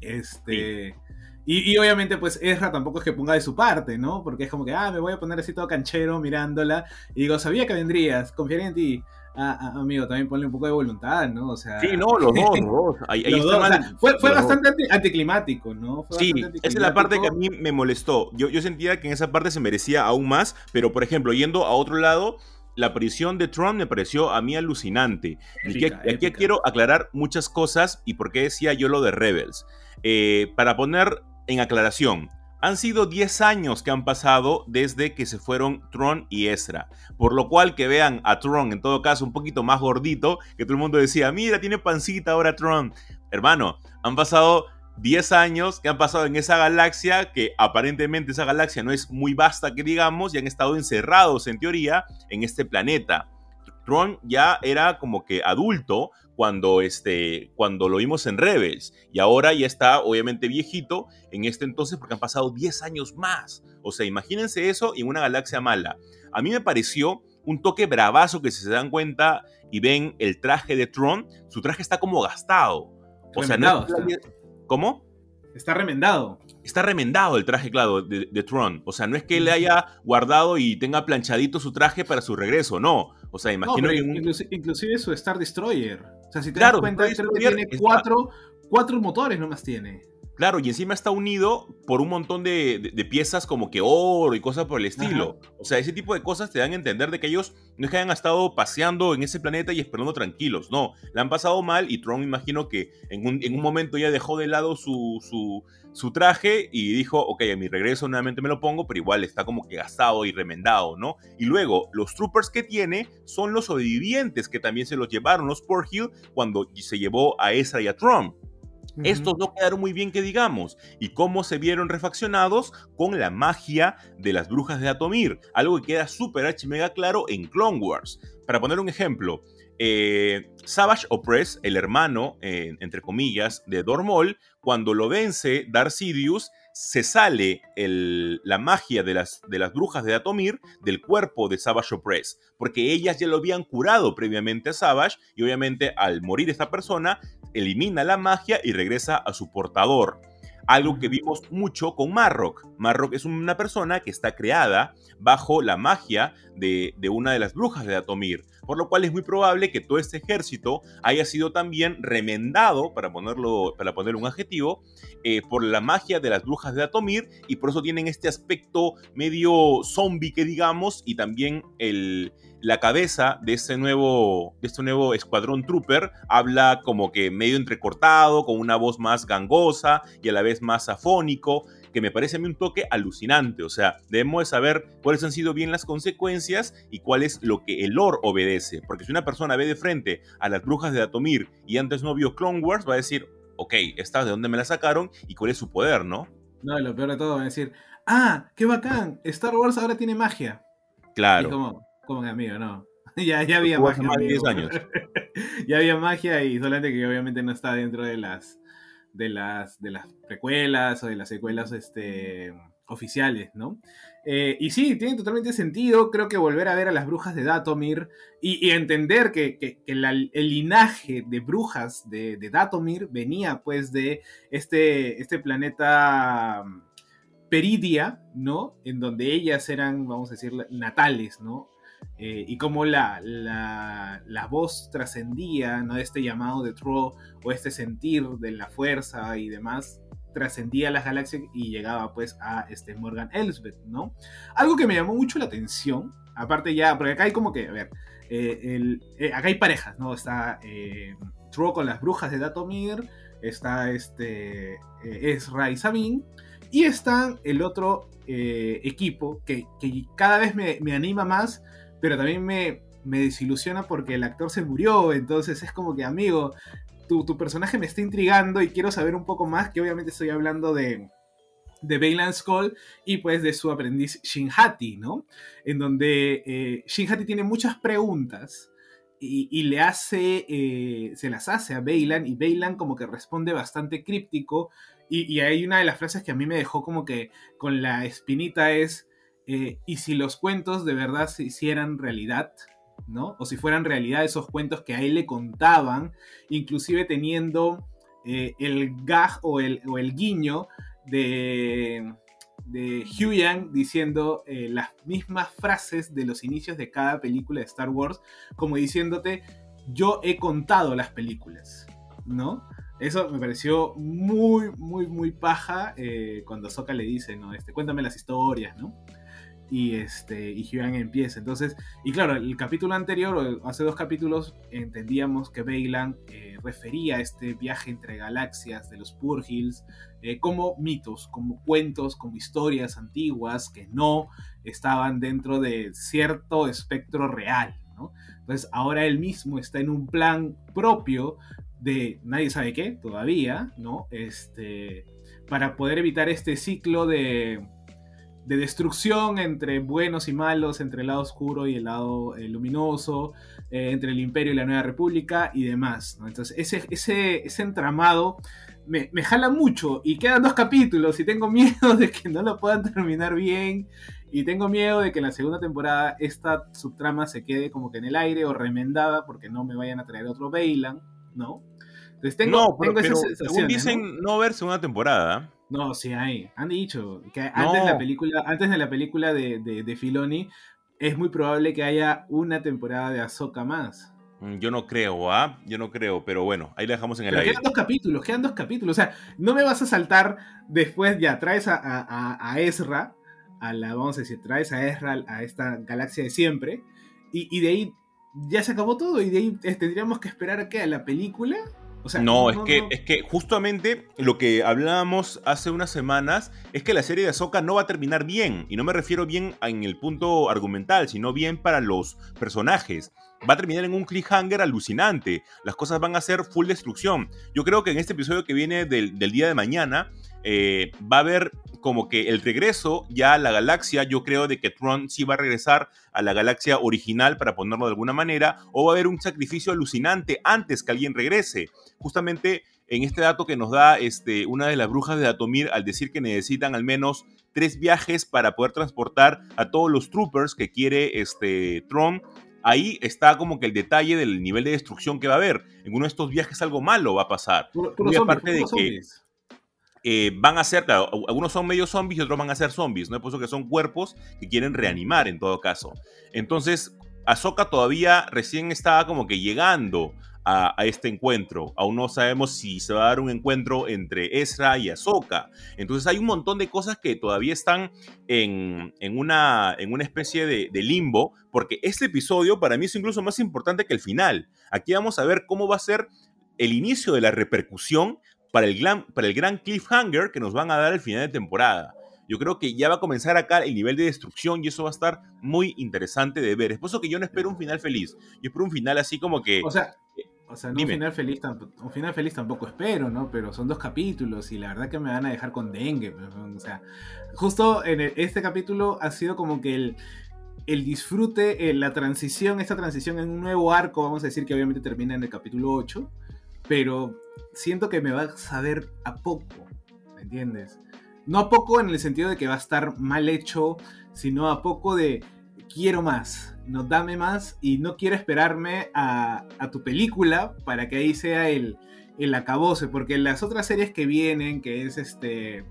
Speaker 1: Este... Sí. Y, y, obviamente, pues Ezra tampoco es que ponga de su parte, ¿no? Porque es como que, ah, me voy a poner así todo canchero mirándola. Y digo, sabía que vendrías, confiaría en ti. Ah, ah, amigo, también ponle un poco de voluntad, ¿no? O sea.
Speaker 2: Sí, no, los dos, los dos. Ahí,
Speaker 1: los
Speaker 2: está
Speaker 1: dos,
Speaker 2: mal,
Speaker 1: o sea, fue, bastante anti, anticlimático, ¿no? Fue
Speaker 2: sí, esa es la parte que a mí me molestó. Yo, yo sentía que en esa parte se merecía aún más, pero por ejemplo, yendo a otro lado, la aparición de Trump me pareció a mí alucinante. Épica, y aquí, aquí quiero aclarar muchas cosas y por qué decía yo lo de Rebels. Eh, para poner en aclaración, han sido 10 años que han pasado desde que se fueron Tron y Ezra. Por lo cual que vean a Tron, en todo caso, un poquito más gordito, que todo el mundo decía, mira, tiene pancita ahora Tron. Hermano, han pasado 10 años que han pasado en esa galaxia, que aparentemente esa galaxia no es muy vasta que digamos, y han estado encerrados en teoría en este planeta. Tron ya era como que adulto cuando, este, cuando lo vimos en Rebels. Y ahora ya está, obviamente, viejito en este entonces porque han pasado 10 años más. O sea, imagínense eso en una galaxia mala. A mí me pareció un toque bravazo que si se dan cuenta y ven el traje de Tron, su traje está como gastado. O
Speaker 1: remendado,
Speaker 2: sea, no es... ¿Cómo?
Speaker 1: Está remendado.
Speaker 2: Está remendado el traje, claro, de, de, Tron. O sea, no es que le haya guardado y tenga planchadito su traje para su regreso, no. O sea, imagino
Speaker 1: no,
Speaker 2: que...
Speaker 1: Un... Inclusive, inclusive, su Star Destroyer. O sea, si te
Speaker 2: claro,
Speaker 1: das cuenta, creo que tiene está... cuatro, cuatro motores nomás tiene.
Speaker 2: Claro, y encima está unido por un montón de, de, de piezas como que oro y cosas por el estilo. Ajá. O sea, ese tipo de cosas te dan a entender de que ellos no es que hayan estado paseando en ese planeta y esperando tranquilos. No, la han pasado mal y Tron imagino que en un, en un momento ya dejó de lado su, su, su, traje y dijo, ok, a mi regreso nuevamente me lo pongo, pero igual está como que gastado y remendado, ¿no? Y luego, los troopers que tiene son los sobrevivientes que también se los llevaron los Port Hill cuando se llevó a Ezra y a Tron. Uh -huh. Estos no quedaron muy bien que digamos, y cómo se vieron refaccionados con la magia de las brujas de Atomir, algo que queda súper archi mega claro en Clone Wars. Para poner un ejemplo, eh, Savage Opress, el hermano, entre comillas, de Dormol, cuando lo vence Darth se sale el, la magia de las, de las brujas de Atomir del cuerpo de Savage Opress, porque ellas ya lo habían curado previamente a Savage, y obviamente al morir esta persona, elimina la magia y regresa a su portador. Algo que vimos mucho con Marrock. Marrock es una persona que está creada bajo la magia de, una de las brujas de Datomir, por lo cual es muy probable que todo este ejército haya sido también remendado, para, ponerlo, para ponerle un adjetivo, eh, por la magia de las brujas de Datomir y por eso tienen este aspecto medio zombie que digamos y también el, la cabeza de este nuevo, de este nuevo escuadrón trooper habla como que medio entrecortado, con una voz más gangosa y a la vez más afónico, que me parece a mí un toque alucinante. O sea, debemos de saber cuáles han sido bien las consecuencias y cuál es lo que el lore obedece. Porque si una persona ve de frente a las brujas de Datomir y antes no vio Clone Wars, va a decir, ok, esta de dónde me la sacaron y cuál es su poder, ¿no?
Speaker 1: No, y lo peor de todo va a decir, ah, qué bacán, Star Wars ahora tiene magia. Y
Speaker 2: Claro.
Speaker 1: como, como que amigo, no. ya, ya había magia.
Speaker 2: más de 10
Speaker 1: amigo.
Speaker 2: años.
Speaker 1: ya había magia y solamente que obviamente no está dentro de las de las de las precuelas o de las secuelas este oficiales, ¿no? Eh, y sí, tiene totalmente sentido, creo que volver a ver a las brujas de Datomir y, y entender que, que- que la- el linaje de brujas de, de Datomir venía pues de este, este planeta mm, Peridia, ¿no? En donde ellas eran, vamos a decir, natales, ¿no? Eh, y cómo la, la, la voz trascendía, ¿no? Este llamado de Tro o este sentir de la fuerza y demás trascendía las galaxias y llegaba pues a este Morgan Elsbeth, ¿no? Algo que me llamó mucho la atención, aparte ya, porque acá hay como que, a ver, eh, el- eh, acá hay parejas, ¿no? Está eh, Tro con las brujas de Datomir, está este Ezra y Sabine, y está el otro equipo que, que cada vez me, me anima más, pero también me, me desilusiona porque el actor se murió, entonces es como que, amigo, tu, tu personaje me está intrigando y quiero saber un poco más, que obviamente estoy hablando de, de Baylan Skull y pues de su aprendiz Shinhati, ¿no? En donde eh, Shinhati tiene muchas preguntas y, y le hace, eh, se las hace a Baylan y Baylan como que responde bastante críptico y, y hay una de las frases que a mí me dejó como que con la espinita es, eh, ¿y si los cuentos de verdad se hicieran realidad? ¿no? O si fueran realidad esos cuentos que a él le contaban, inclusive teniendo eh, el gag o el, o el guiño de, de Yang diciendo eh, las mismas frases de los inicios de cada película de Star Wars, como diciéndote, yo he contado las películas, ¿no? Eso me pareció muy, muy, muy paja cuando Sokka le dice, ¿no? Este, cuéntame las historias, ¿no? Y, este, y Hyun empieza. Entonces, y claro, el capítulo anterior, hace dos capítulos, entendíamos que Bailan eh, refería a este viaje entre galaxias de los Purgils eh, como mitos, como cuentos, como historias antiguas que no estaban dentro de cierto espectro real, ¿no? Entonces, ahora él mismo está en un plan propio de nadie sabe qué todavía, ¿no? Este, para poder evitar este ciclo de, de destrucción entre buenos y malos, entre el lado oscuro y el lado eh, luminoso, eh, entre el imperio y la nueva república y demás, ¿no? Entonces, ese, ese, ese entramado me, me jala mucho y quedan dos capítulos y tengo miedo de que no lo puedan terminar bien y tengo miedo de que en la segunda temporada esta subtrama se quede como que en el aire o remendada porque no me vayan a traer otro Bailan, ¿no? Entonces tengo,
Speaker 2: no, pero,
Speaker 1: tengo
Speaker 2: pero
Speaker 1: esas
Speaker 2: según
Speaker 1: sensaciones,
Speaker 2: dicen,
Speaker 1: ¿no?
Speaker 2: no ver segunda temporada.
Speaker 1: No, sí hay. Han dicho que antes,
Speaker 2: No.
Speaker 1: la película, antes de la película de, de, de Filoni es muy probable que haya una temporada de Ahsoka más.
Speaker 2: Mm, Yo no creo, ¿ah? Yo no creo, pero bueno, ahí la dejamos en el
Speaker 1: Pero
Speaker 2: aire.
Speaker 1: quedan dos capítulos, quedan dos capítulos. O sea, no me vas a saltar después, ya traes a, a, a- Ezra, a la, vamos a decir, traes a Ezra a esta galaxia de siempre, y, y de ahí ya se acabó todo, y de ahí eh, tendríamos que esperar a qué, a la película. O sea,
Speaker 2: No, es que,
Speaker 1: no.
Speaker 2: es que justamente lo que hablábamos hace unas semanas es que la serie de Ahsoka no va a terminar bien. Y no me refiero bien en el punto argumental, sino bien para los personajes. Va a terminar en un cliffhanger alucinante. Las cosas van a ser full destrucción. Yo creo que en este episodio que viene del, del día de mañana eh, va a haber como que el regreso ya a la galaxia. Yo creo de que Tron sí va a regresar a la galaxia original para ponerlo de alguna manera. O va a haber un sacrificio alucinante antes que alguien regrese justamente en este dato que nos da este, una de las brujas de Datomir al decir que necesitan al menos tres viajes para poder transportar a todos los troopers que quiere este, Tron. Ahí está como que el detalle del nivel de destrucción que va a haber. En uno de estos viajes algo malo va a pasar.
Speaker 1: Puro, puro
Speaker 2: muy
Speaker 1: zombies,
Speaker 2: aparte de que-
Speaker 1: zombies.
Speaker 2: Eh, van a ser, claro, algunos son medio zombies y otros van a ser zombies, ¿no? Por eso que son cuerpos que quieren reanimar en todo caso. Entonces, Ahsoka todavía recién estaba como que llegando a, este encuentro. Aún no sabemos si se va a dar un encuentro entre Ezra y Ahsoka. Entonces hay un montón de cosas que todavía están en, una, en una especie de, limbo, porque este episodio para mí es incluso más importante que el final. Aquí vamos a ver cómo va a ser el inicio de la repercusión para el, gran, para el gran cliffhanger que nos van a dar al final de temporada. Yo creo que ya va a comenzar acá el nivel de destrucción y eso va a estar muy interesante de ver. Es por eso que yo no espero un final feliz. Yo espero un final así como que...
Speaker 1: O sea, o sea no un final, feliz un final feliz tampoco espero, ¿no? Pero son dos capítulos y la verdad que me van a dejar con dengue. pues, O sea, justo en el- este capítulo ha sido como que el, el disfrute, eh, la transición, esta transición en un nuevo arco, vamos a decir que obviamente termina en el capítulo 8, pero siento que me va a saber a poco, ¿me entiendes? No a poco en el sentido de que va a estar mal hecho, sino a poco de quiero más, no dame más y no quiero esperarme a, tu película para que ahí sea el, el acabose, porque las otras series que vienen, que es este,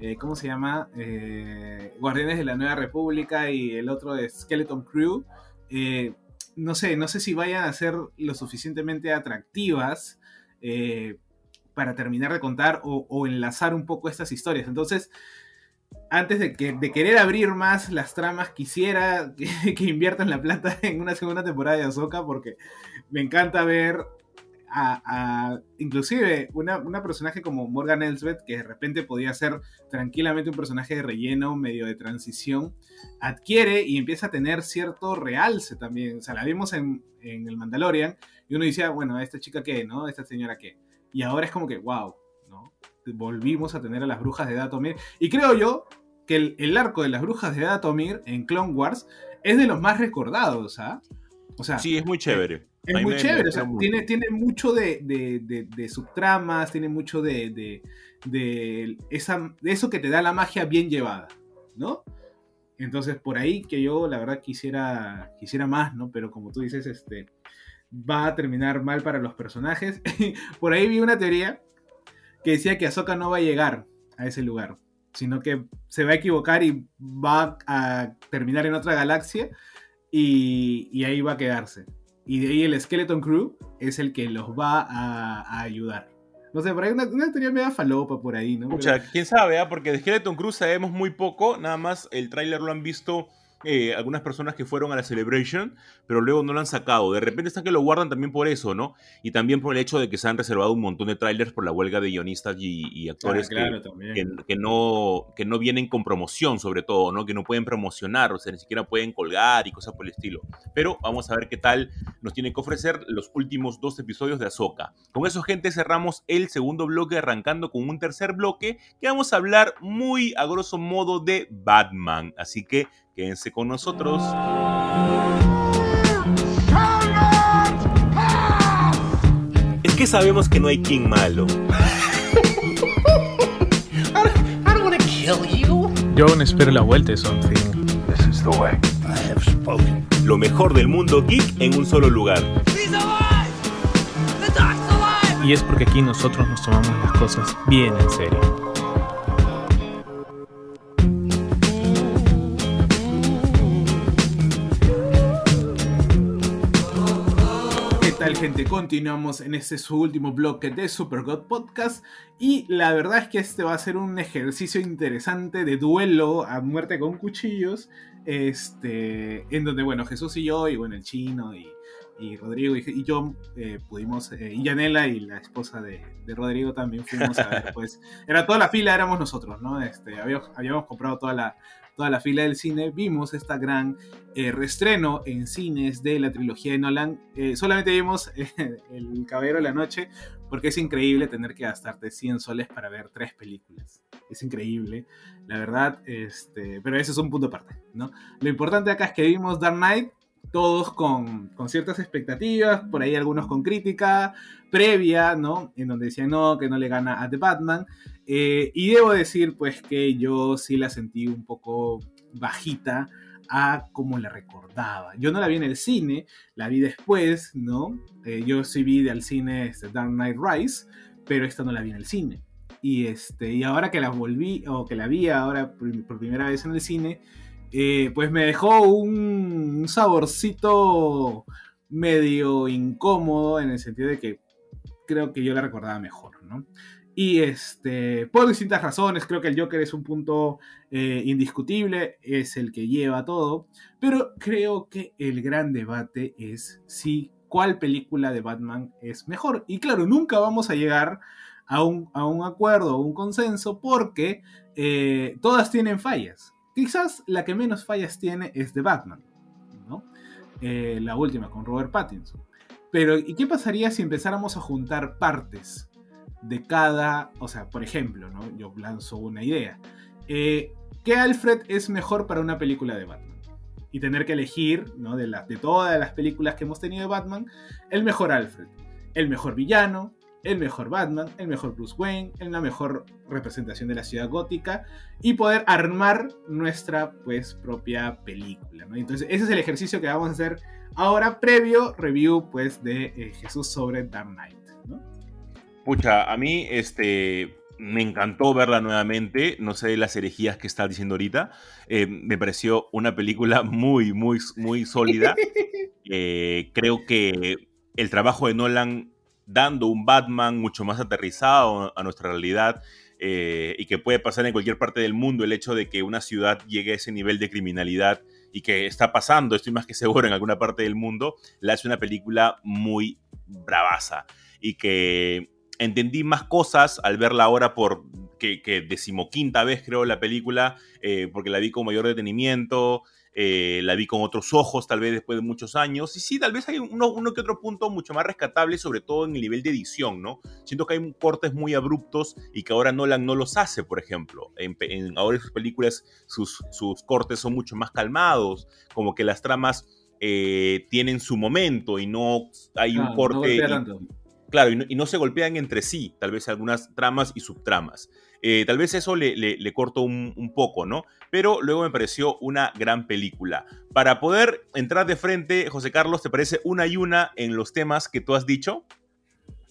Speaker 1: eh, ¿cómo se llama? Eh, Guardianes de la Nueva República y el otro de Skeleton Crew, eh, no sé, no sé si vayan a ser lo suficientemente atractivas eh, para terminar de contar o, enlazar un poco estas historias. Entonces, antes de, que, de querer abrir más las tramas, quisiera que, que, inviertan la plata en una segunda temporada de Ahsoka porque me encanta ver inclusive una, una, personaje como Morgan Elsbeth, que de repente podía ser tranquilamente un personaje de relleno, medio de transición, adquiere y empieza a tener cierto realce también. O sea, la vimos en, en el Mandalorian y uno decía, bueno, ¿esta chica qué? ¿No? ¿Esta señora qué? Y ahora es como que, wow, ¿no? Volvimos a tener a las brujas de Datomir. Y creo yo que el, el arco de las brujas de Datomir en Clone Wars es de los más recordados, ¿ah?
Speaker 2: O sea, sí, es muy chévere.
Speaker 1: Es muy chévere, o sea, tiene, tiene mucho de, de, de, de, subtramas, tiene mucho de, esa, de eso que te da la magia bien llevada, ¿no? Entonces, por ahí que yo, la verdad, quisiera, quisiera más, ¿no? Pero como tú dices, este, va a terminar mal para los personajes. por ahí vi una teoría que decía que Ahsoka no va a llegar a ese lugar, sino que se va a equivocar y va a terminar en otra galaxia y, y ahí va a quedarse. Y de ahí el Skeleton Crew es el que los va a, a ayudar. No sé, por ahí una, una teoría media falopa por ahí, ¿no?
Speaker 2: O sea, quién sabe, ¿eh? porque de Skeleton Crew sabemos muy poco, nada más el tráiler lo han visto eh, algunas personas que fueron a la Celebration, pero luego no lo han sacado. De repente están que lo guardan también por eso, ¿no? Y también por el hecho de que se han reservado un montón de trailers por la huelga de guionistas y, y actores
Speaker 1: claro,
Speaker 2: que,
Speaker 1: claro,
Speaker 2: que, que, no, que no vienen con promoción, sobre todo, ¿no? Que no pueden promocionar, o sea, ni siquiera pueden colgar y cosas por el estilo. Pero vamos a ver qué tal nos tienen que ofrecer los últimos dos episodios de Ahsoka. Con eso, gente, cerramos el segundo bloque, arrancando con un tercer bloque que vamos a hablar muy a grosso modo de Batman. Así que Quédense con nosotros. Es que sabemos que no hay King malo.
Speaker 3: Yo aún espero la vuelta de Something.
Speaker 4: This is the way. I have spoken.
Speaker 2: Lo mejor del mundo geek en un solo lugar.
Speaker 5: He's alive! The doc's alive!
Speaker 3: Y es porque aquí nosotros nos tomamos las cosas bien en serio.
Speaker 1: Tal gente? Continuamos en este su último bloque de Super God Podcast y la verdad es que este va a ser un ejercicio interesante de duelo a muerte con cuchillos, este, en donde bueno Jesús y yo y bueno el chino y, y Rodrigo y, y yo eh, pudimos eh, y Yanela y la esposa de, de, Rodrigo también fuimos a ver pues era toda la fila éramos nosotros, ¿no? Este, habíamos, habíamos comprado toda la toda la fila del cine, vimos esta gran eh, reestreno en cines de la trilogía de Nolan. Eh, solamente vimos El Caballero de la Noche, porque es increíble tener que gastarte 100 soles para ver tres películas. Es increíble, la verdad, este, pero ese es un punto aparte, ¿no? Lo importante acá es que vimos Dark Knight, todos con, con, ciertas expectativas, por ahí algunos con crítica previa, ¿no? En donde decían no, que no le gana a The Batman. Eh, y debo decir, pues, que yo sí la sentí un poco bajita a como la recordaba. Yo no la vi en el cine, la vi después, ¿no? Eh, yo sí vi al cine este, Dark Knight Rise, pero esta no la vi en el cine. y, este, y ahora que la volví, o que la vi ahora por, por primera vez en el cine, eh, pues me dejó un saborcito medio incómodo en el sentido de que creo que yo la recordaba mejor, ¿no? Y este, por distintas razones, creo que el Joker es un punto eh, indiscutible, es el que lleva todo, pero creo que el gran debate es si cuál película de Batman es mejor. Y claro, nunca vamos a llegar a un, a un acuerdo o un consenso porque eh, todas tienen fallas. Quizás la que menos fallas tiene es de Batman, ¿no? Eh, la última con Robert Pattinson. Pero, ¿y qué pasaría si empezáramos a juntar partes de cada, o sea, por ejemplo, ¿no? Yo lanzo una idea. Eh, ¿Qué Alfred es mejor para una película de Batman? Y tener que elegir, ¿no? De, la- de todas las películas que hemos tenido de Batman, el mejor Alfred, el mejor villano, el mejor Batman, el mejor Bruce Wayne, en la mejor representación de la ciudad gótica y poder armar nuestra pues propia película, ¿no? Entonces ese es el ejercicio que vamos a hacer ahora previo review pues de eh, Jesús sobre Dark Knight.
Speaker 2: Pucha, a mí este, me encantó verla nuevamente. No sé las herejías que estás diciendo ahorita. Eh, me pareció una película muy, muy, muy sólida. Eh, creo que el trabajo de Nolan dando un Batman mucho más aterrizado a nuestra realidad eh, y que puede pasar en cualquier parte del mundo, el hecho de que una ciudad llegue a ese nivel de criminalidad y que está pasando, estoy más que seguro, en alguna parte del mundo, la hace una película muy bravaza y que entendí más cosas al verla ahora por que, que decimoquinta vez creo la película, eh, porque la vi con mayor detenimiento, eh, la vi con otros ojos tal vez después de muchos años, y sí, tal vez hay uno, uno que otro punto mucho más rescatable, sobre todo en el nivel de edición, ¿no? Siento que hay cortes muy abruptos y que ahora Nolan no los hace, por ejemplo. En, pe- en- ahora en sus películas sus, sus cortes son mucho más calmados, como que las tramas eh, tienen su momento y no hay
Speaker 1: Claro,
Speaker 2: un corte... Claro, y no, y no se golpean entre sí, tal vez algunas tramas y subtramas. Eh, tal vez eso le, le, le corto un, un poco, ¿no? Pero luego me pareció una gran película. Para poder entrar de frente, José Carlos, ¿te parece una y una en los temas que tú has dicho?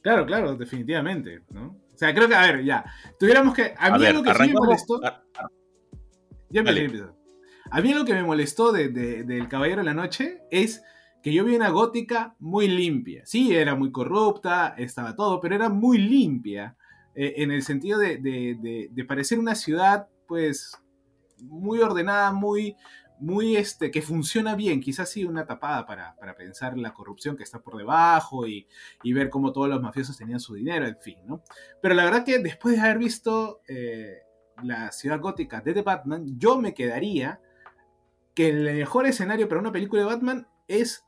Speaker 1: Claro, claro, definitivamente, ¿no? O sea, creo que, a ver, ya, tuviéramos que... A mí
Speaker 2: ver,
Speaker 1: lo que sí me molestó... Ya
Speaker 2: Dale.
Speaker 1: empecé, ya empecé. A mí lo que me molestó de, de- del Caballero de la Noche es que yo vi una gótica muy limpia. Sí, era muy corrupta, estaba todo, pero era muy limpia. eh, en el sentido de, de- parecer una ciudad, pues, muy ordenada, muy, muy, este, que funciona bien. Quizás sí una tapada para, para pensar la corrupción que está por debajo y, y ver cómo todos los mafiosos tenían su dinero, en fin, ¿no? Pero la verdad que después de haber visto eh, la ciudad gótica de The Batman, yo me quedaría que el mejor escenario para una película de Batman es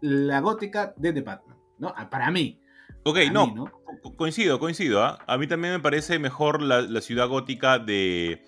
Speaker 1: la gótica de The Batman, ¿no? Ah, Para mí.
Speaker 2: Ok,
Speaker 1: Para
Speaker 2: no,
Speaker 1: mí, ¿no?
Speaker 2: co- coincido, coincido. ¿ah? A mí también me parece mejor la, la ciudad gótica de,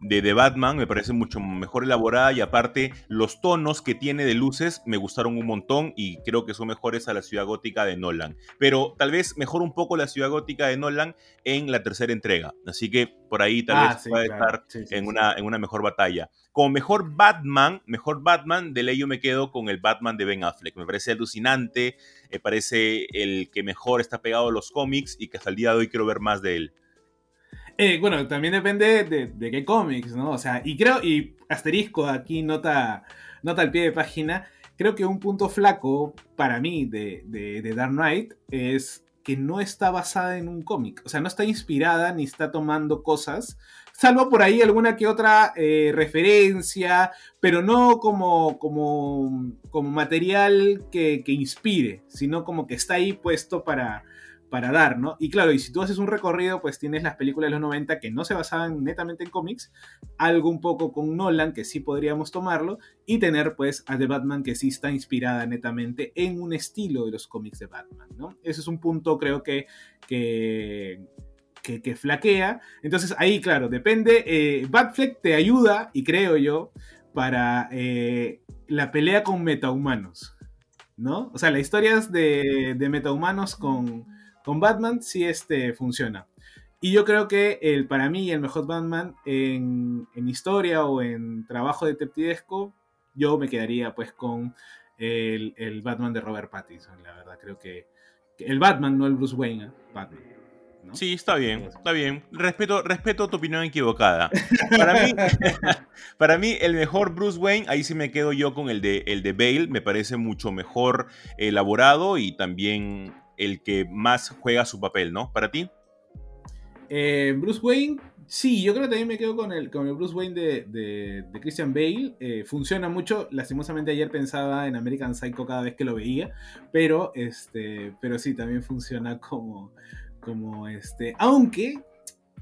Speaker 2: de, de Batman, me parece mucho mejor elaborada y aparte los tonos que tiene de luces me gustaron un montón y creo que son mejores a la ciudad gótica de Nolan. Pero tal vez mejor un poco la ciudad gótica de Nolan en la tercera entrega. Así que por ahí tal
Speaker 1: Ah,
Speaker 2: vez
Speaker 1: sí,
Speaker 2: pueda
Speaker 1: claro.
Speaker 2: estar
Speaker 1: Sí, sí,
Speaker 2: en una, en una mejor batalla. Como mejor Batman, mejor Batman, de ley yo me quedo con el Batman de Ben Affleck. Me parece alucinante, me parece el que mejor está pegado a los cómics y que hasta el día de hoy quiero ver más de él.
Speaker 1: Eh, bueno, también depende de, de qué cómics, ¿no? O sea, y creo, y asterisco aquí, nota, nota al pie de página, creo que un punto flaco para mí de, de, de Dark Knight es que no está basada en un cómic, o sea, no está inspirada ni está tomando cosas, salvo por ahí alguna que otra eh, referencia, pero no como, como, como material que, que inspire, sino como que está ahí puesto para, para dar, ¿no? Y claro, y si tú haces un recorrido, pues tienes las películas de los 90 que no se basaban netamente en cómics, algo un poco con Nolan, que sí podríamos tomarlo, y tener pues a The Batman que sí está inspirada netamente en un estilo de los cómics de Batman, ¿no? Ese es un punto creo que, que, que, que flaquea. Entonces ahí, claro, depende. Eh, Batfleck te ayuda, y creo yo, para eh, la pelea con metahumanos, ¿no? O sea, las historias de, metahumanos con, Batman sí este, funciona. Y yo creo que el, para mí el mejor Batman en, historia o en trabajo detectivesco, yo me quedaría pues con el, Batman de Robert Pattinson, la verdad. Creo que, que el Batman, no el Bruce Wayne, ¿eh? Batman. ¿No?
Speaker 2: Sí, está bien, está bien. Respeto, respeto tu opinión equivocada. Para mí, para mí, el mejor Bruce Wayne, ahí sí me quedo yo con el de, el de Bale, me parece mucho mejor elaborado y también el que más juega su papel, ¿no? ¿Para ti?
Speaker 1: Eh, Bruce Wayne, sí, yo creo que también me quedo con el, con el Bruce Wayne de, de- de Christian Bale. Eh, funciona mucho. Lastimosamente ayer pensaba en American Psycho cada vez que lo veía. Pero, este, pero sí, también funciona como, como este. Aunque,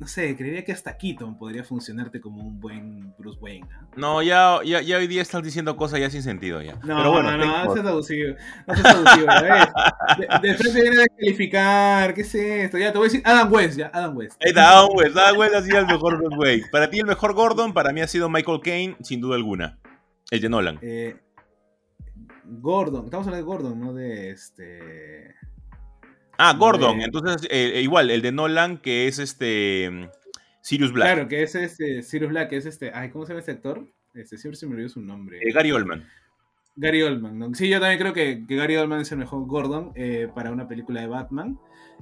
Speaker 1: no sé, creería que hasta Keaton podría funcionarte como un buen Bruce Wayne. ¿ah?
Speaker 2: No, ya, ya, ya hoy día estás diciendo cosas ya sin sentido ya.
Speaker 1: No,
Speaker 2: Pero bueno,
Speaker 1: no, no, no seas abusivo. No seas abusivo, ves. De, de frente viene a descalificar. ¿Qué es esto? Ya te voy a decir Adam West, ya, Adam West.
Speaker 2: Ahí está, Adam West. Adam West ha sido el mejor Bruce Wayne. Para ti el mejor Gordon, para mí ha sido Michael Caine, sin duda alguna. El de Nolan.
Speaker 1: Eh, Gordon, estamos hablando de Gordon, no de este.
Speaker 2: Ah, Gordon.
Speaker 1: de-
Speaker 2: Entonces, eh, igual, el de Nolan, que es este. mm, Sirius Black.
Speaker 1: Claro, que es este Sirius Black, que es este. Ay, ¿cómo se llama este actor? Este, siempre se me olvidó su nombre.
Speaker 2: Eh, Gary Oldman.
Speaker 1: Gary Oldman, ¿no? Sí, yo también creo que, que Gary Oldman es el mejor Gordon eh, para una película de Batman.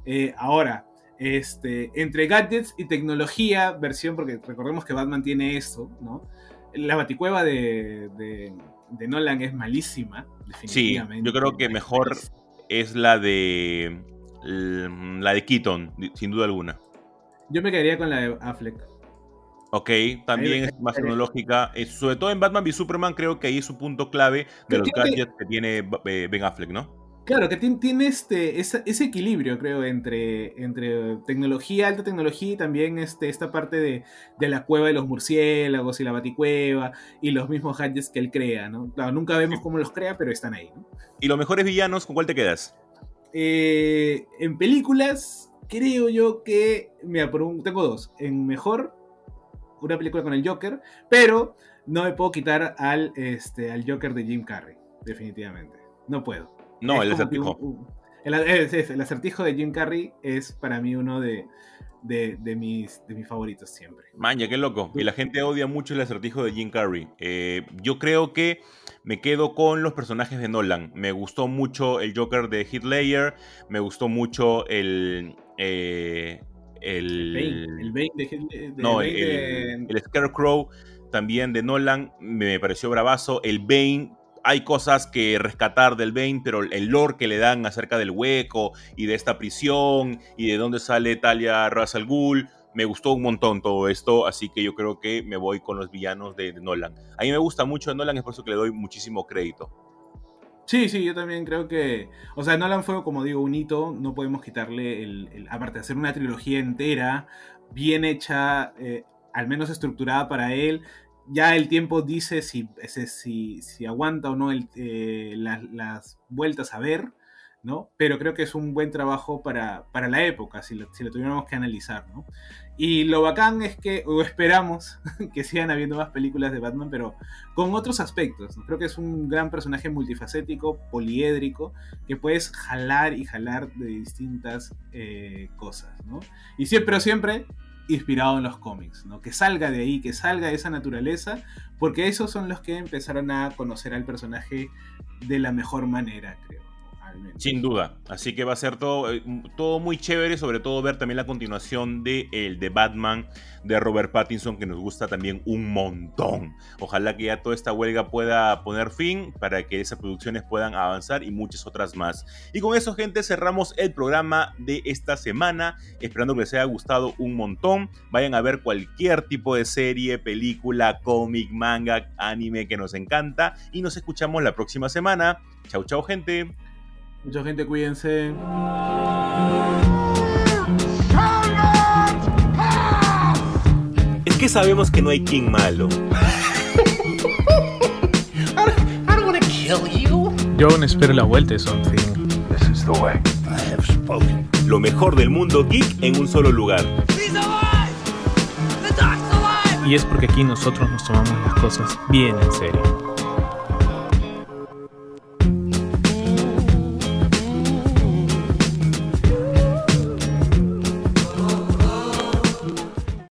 Speaker 1: Eh, ahora, este, entre gadgets y tecnología, versión, porque recordemos que Batman tiene esto, ¿no? La baticueva de, de, de Nolan es malísima,
Speaker 2: Sí,
Speaker 1: definitivamente.
Speaker 2: yo creo que mejor es la de. L- La de Keaton, sin duda alguna.
Speaker 1: Yo me quedaría con la de Affleck.
Speaker 2: Ok, también es más tecnológica. eh, sobre todo en Batman v Superman, creo que ahí es su punto clave de los gadgets que tiene eh, Ben Affleck, ¿no?
Speaker 1: Claro, que tiene, este, ese equilibrio, creo, entre, entre tecnología, alta tecnología y también este, esta parte de, de la cueva de los murciélagos y la baticueva y los mismos gadgets que él crea, ¿no? Claro, nunca vemos cómo los crea, pero están ahí, ¿no?
Speaker 2: Y los mejores villanos, ¿con cuál te quedas?
Speaker 1: Eh, en películas, creo yo que, mira, por un, tengo dos. En mejor, una película con el Joker, pero no me puedo quitar al, este, al Joker de Jim Carrey, definitivamente. No puedo.
Speaker 2: No,
Speaker 1: Es
Speaker 2: el acertijo.
Speaker 1: un- un- el, es- es- el acertijo de Jim Carrey es para mí uno de, de, de mis, de mis favoritos siempre.
Speaker 2: Maña, qué loco. Y la gente odia mucho el acertijo de Jim Carrey. Eh, yo creo que me quedo con los personajes de Nolan. Me gustó mucho el Joker de Ledger. Me gustó mucho el. eh, el.
Speaker 1: Bane, el Bane de, de-
Speaker 2: no, el,
Speaker 1: de-
Speaker 2: el Scarecrow también de Nolan me pareció bravazo. El Bane, hay cosas que rescatar del Bane, pero el lore que le dan acerca del hueco y de esta prisión y de dónde sale Talia Ra's al me gustó un montón todo esto, así que yo creo que me voy con los villanos de, Nolan. A mí me gusta mucho Nolan, es por eso que le doy muchísimo crédito.
Speaker 1: Sí, sí, yo también creo que. O sea, Nolan fue, como digo, un hito. No podemos quitarle el. el- aparte de hacer una trilogía entera, bien hecha, eh, al menos estructurada para él. Ya el tiempo dice si, si, si aguanta o no eh, las, vueltas a ver, ¿no? Pero creo que es un buen trabajo para, para la época, si lo, si lo tuviéramos que analizar, ¿no? Y lo bacán es que, o esperamos que sigan habiendo más películas de Batman, pero con otros aspectos. Creo que es un gran personaje multifacético, poliédrico, que puedes jalar y jalar de distintas eh, cosas, ¿no? Y siempre, siempre inspirado en los cómics, ¿no? Que salga de ahí, que salga de esa naturaleza, porque esos son los que empezaron a conocer al personaje de la mejor manera, creo.
Speaker 2: Sin duda. Así que va a ser todo, eh, todo muy chévere, sobre todo ver también la continuación de el de Batman de Robert Pattinson, que nos gusta también un montón. Ojalá que ya toda esta huelga pueda poner fin para que esas producciones puedan avanzar y muchas otras más. Y con eso, gente, cerramos el programa de esta semana. Esperando que les haya gustado un montón. Vayan a ver cualquier tipo de serie, película, cómic, manga, anime que nos encanta. Y nos escuchamos la próxima semana. Chau, chau, gente.
Speaker 1: Mucha gente, cuídense.
Speaker 2: Es que sabemos que no hay King malo.
Speaker 3: Yo aún espero la vuelta de Something.
Speaker 4: This is the way. I have spoken.
Speaker 2: Lo mejor del mundo geek en un solo lugar.
Speaker 5: He's alive! The doc's alive!
Speaker 3: Y es porque aquí nosotros nos tomamos las cosas bien en serio.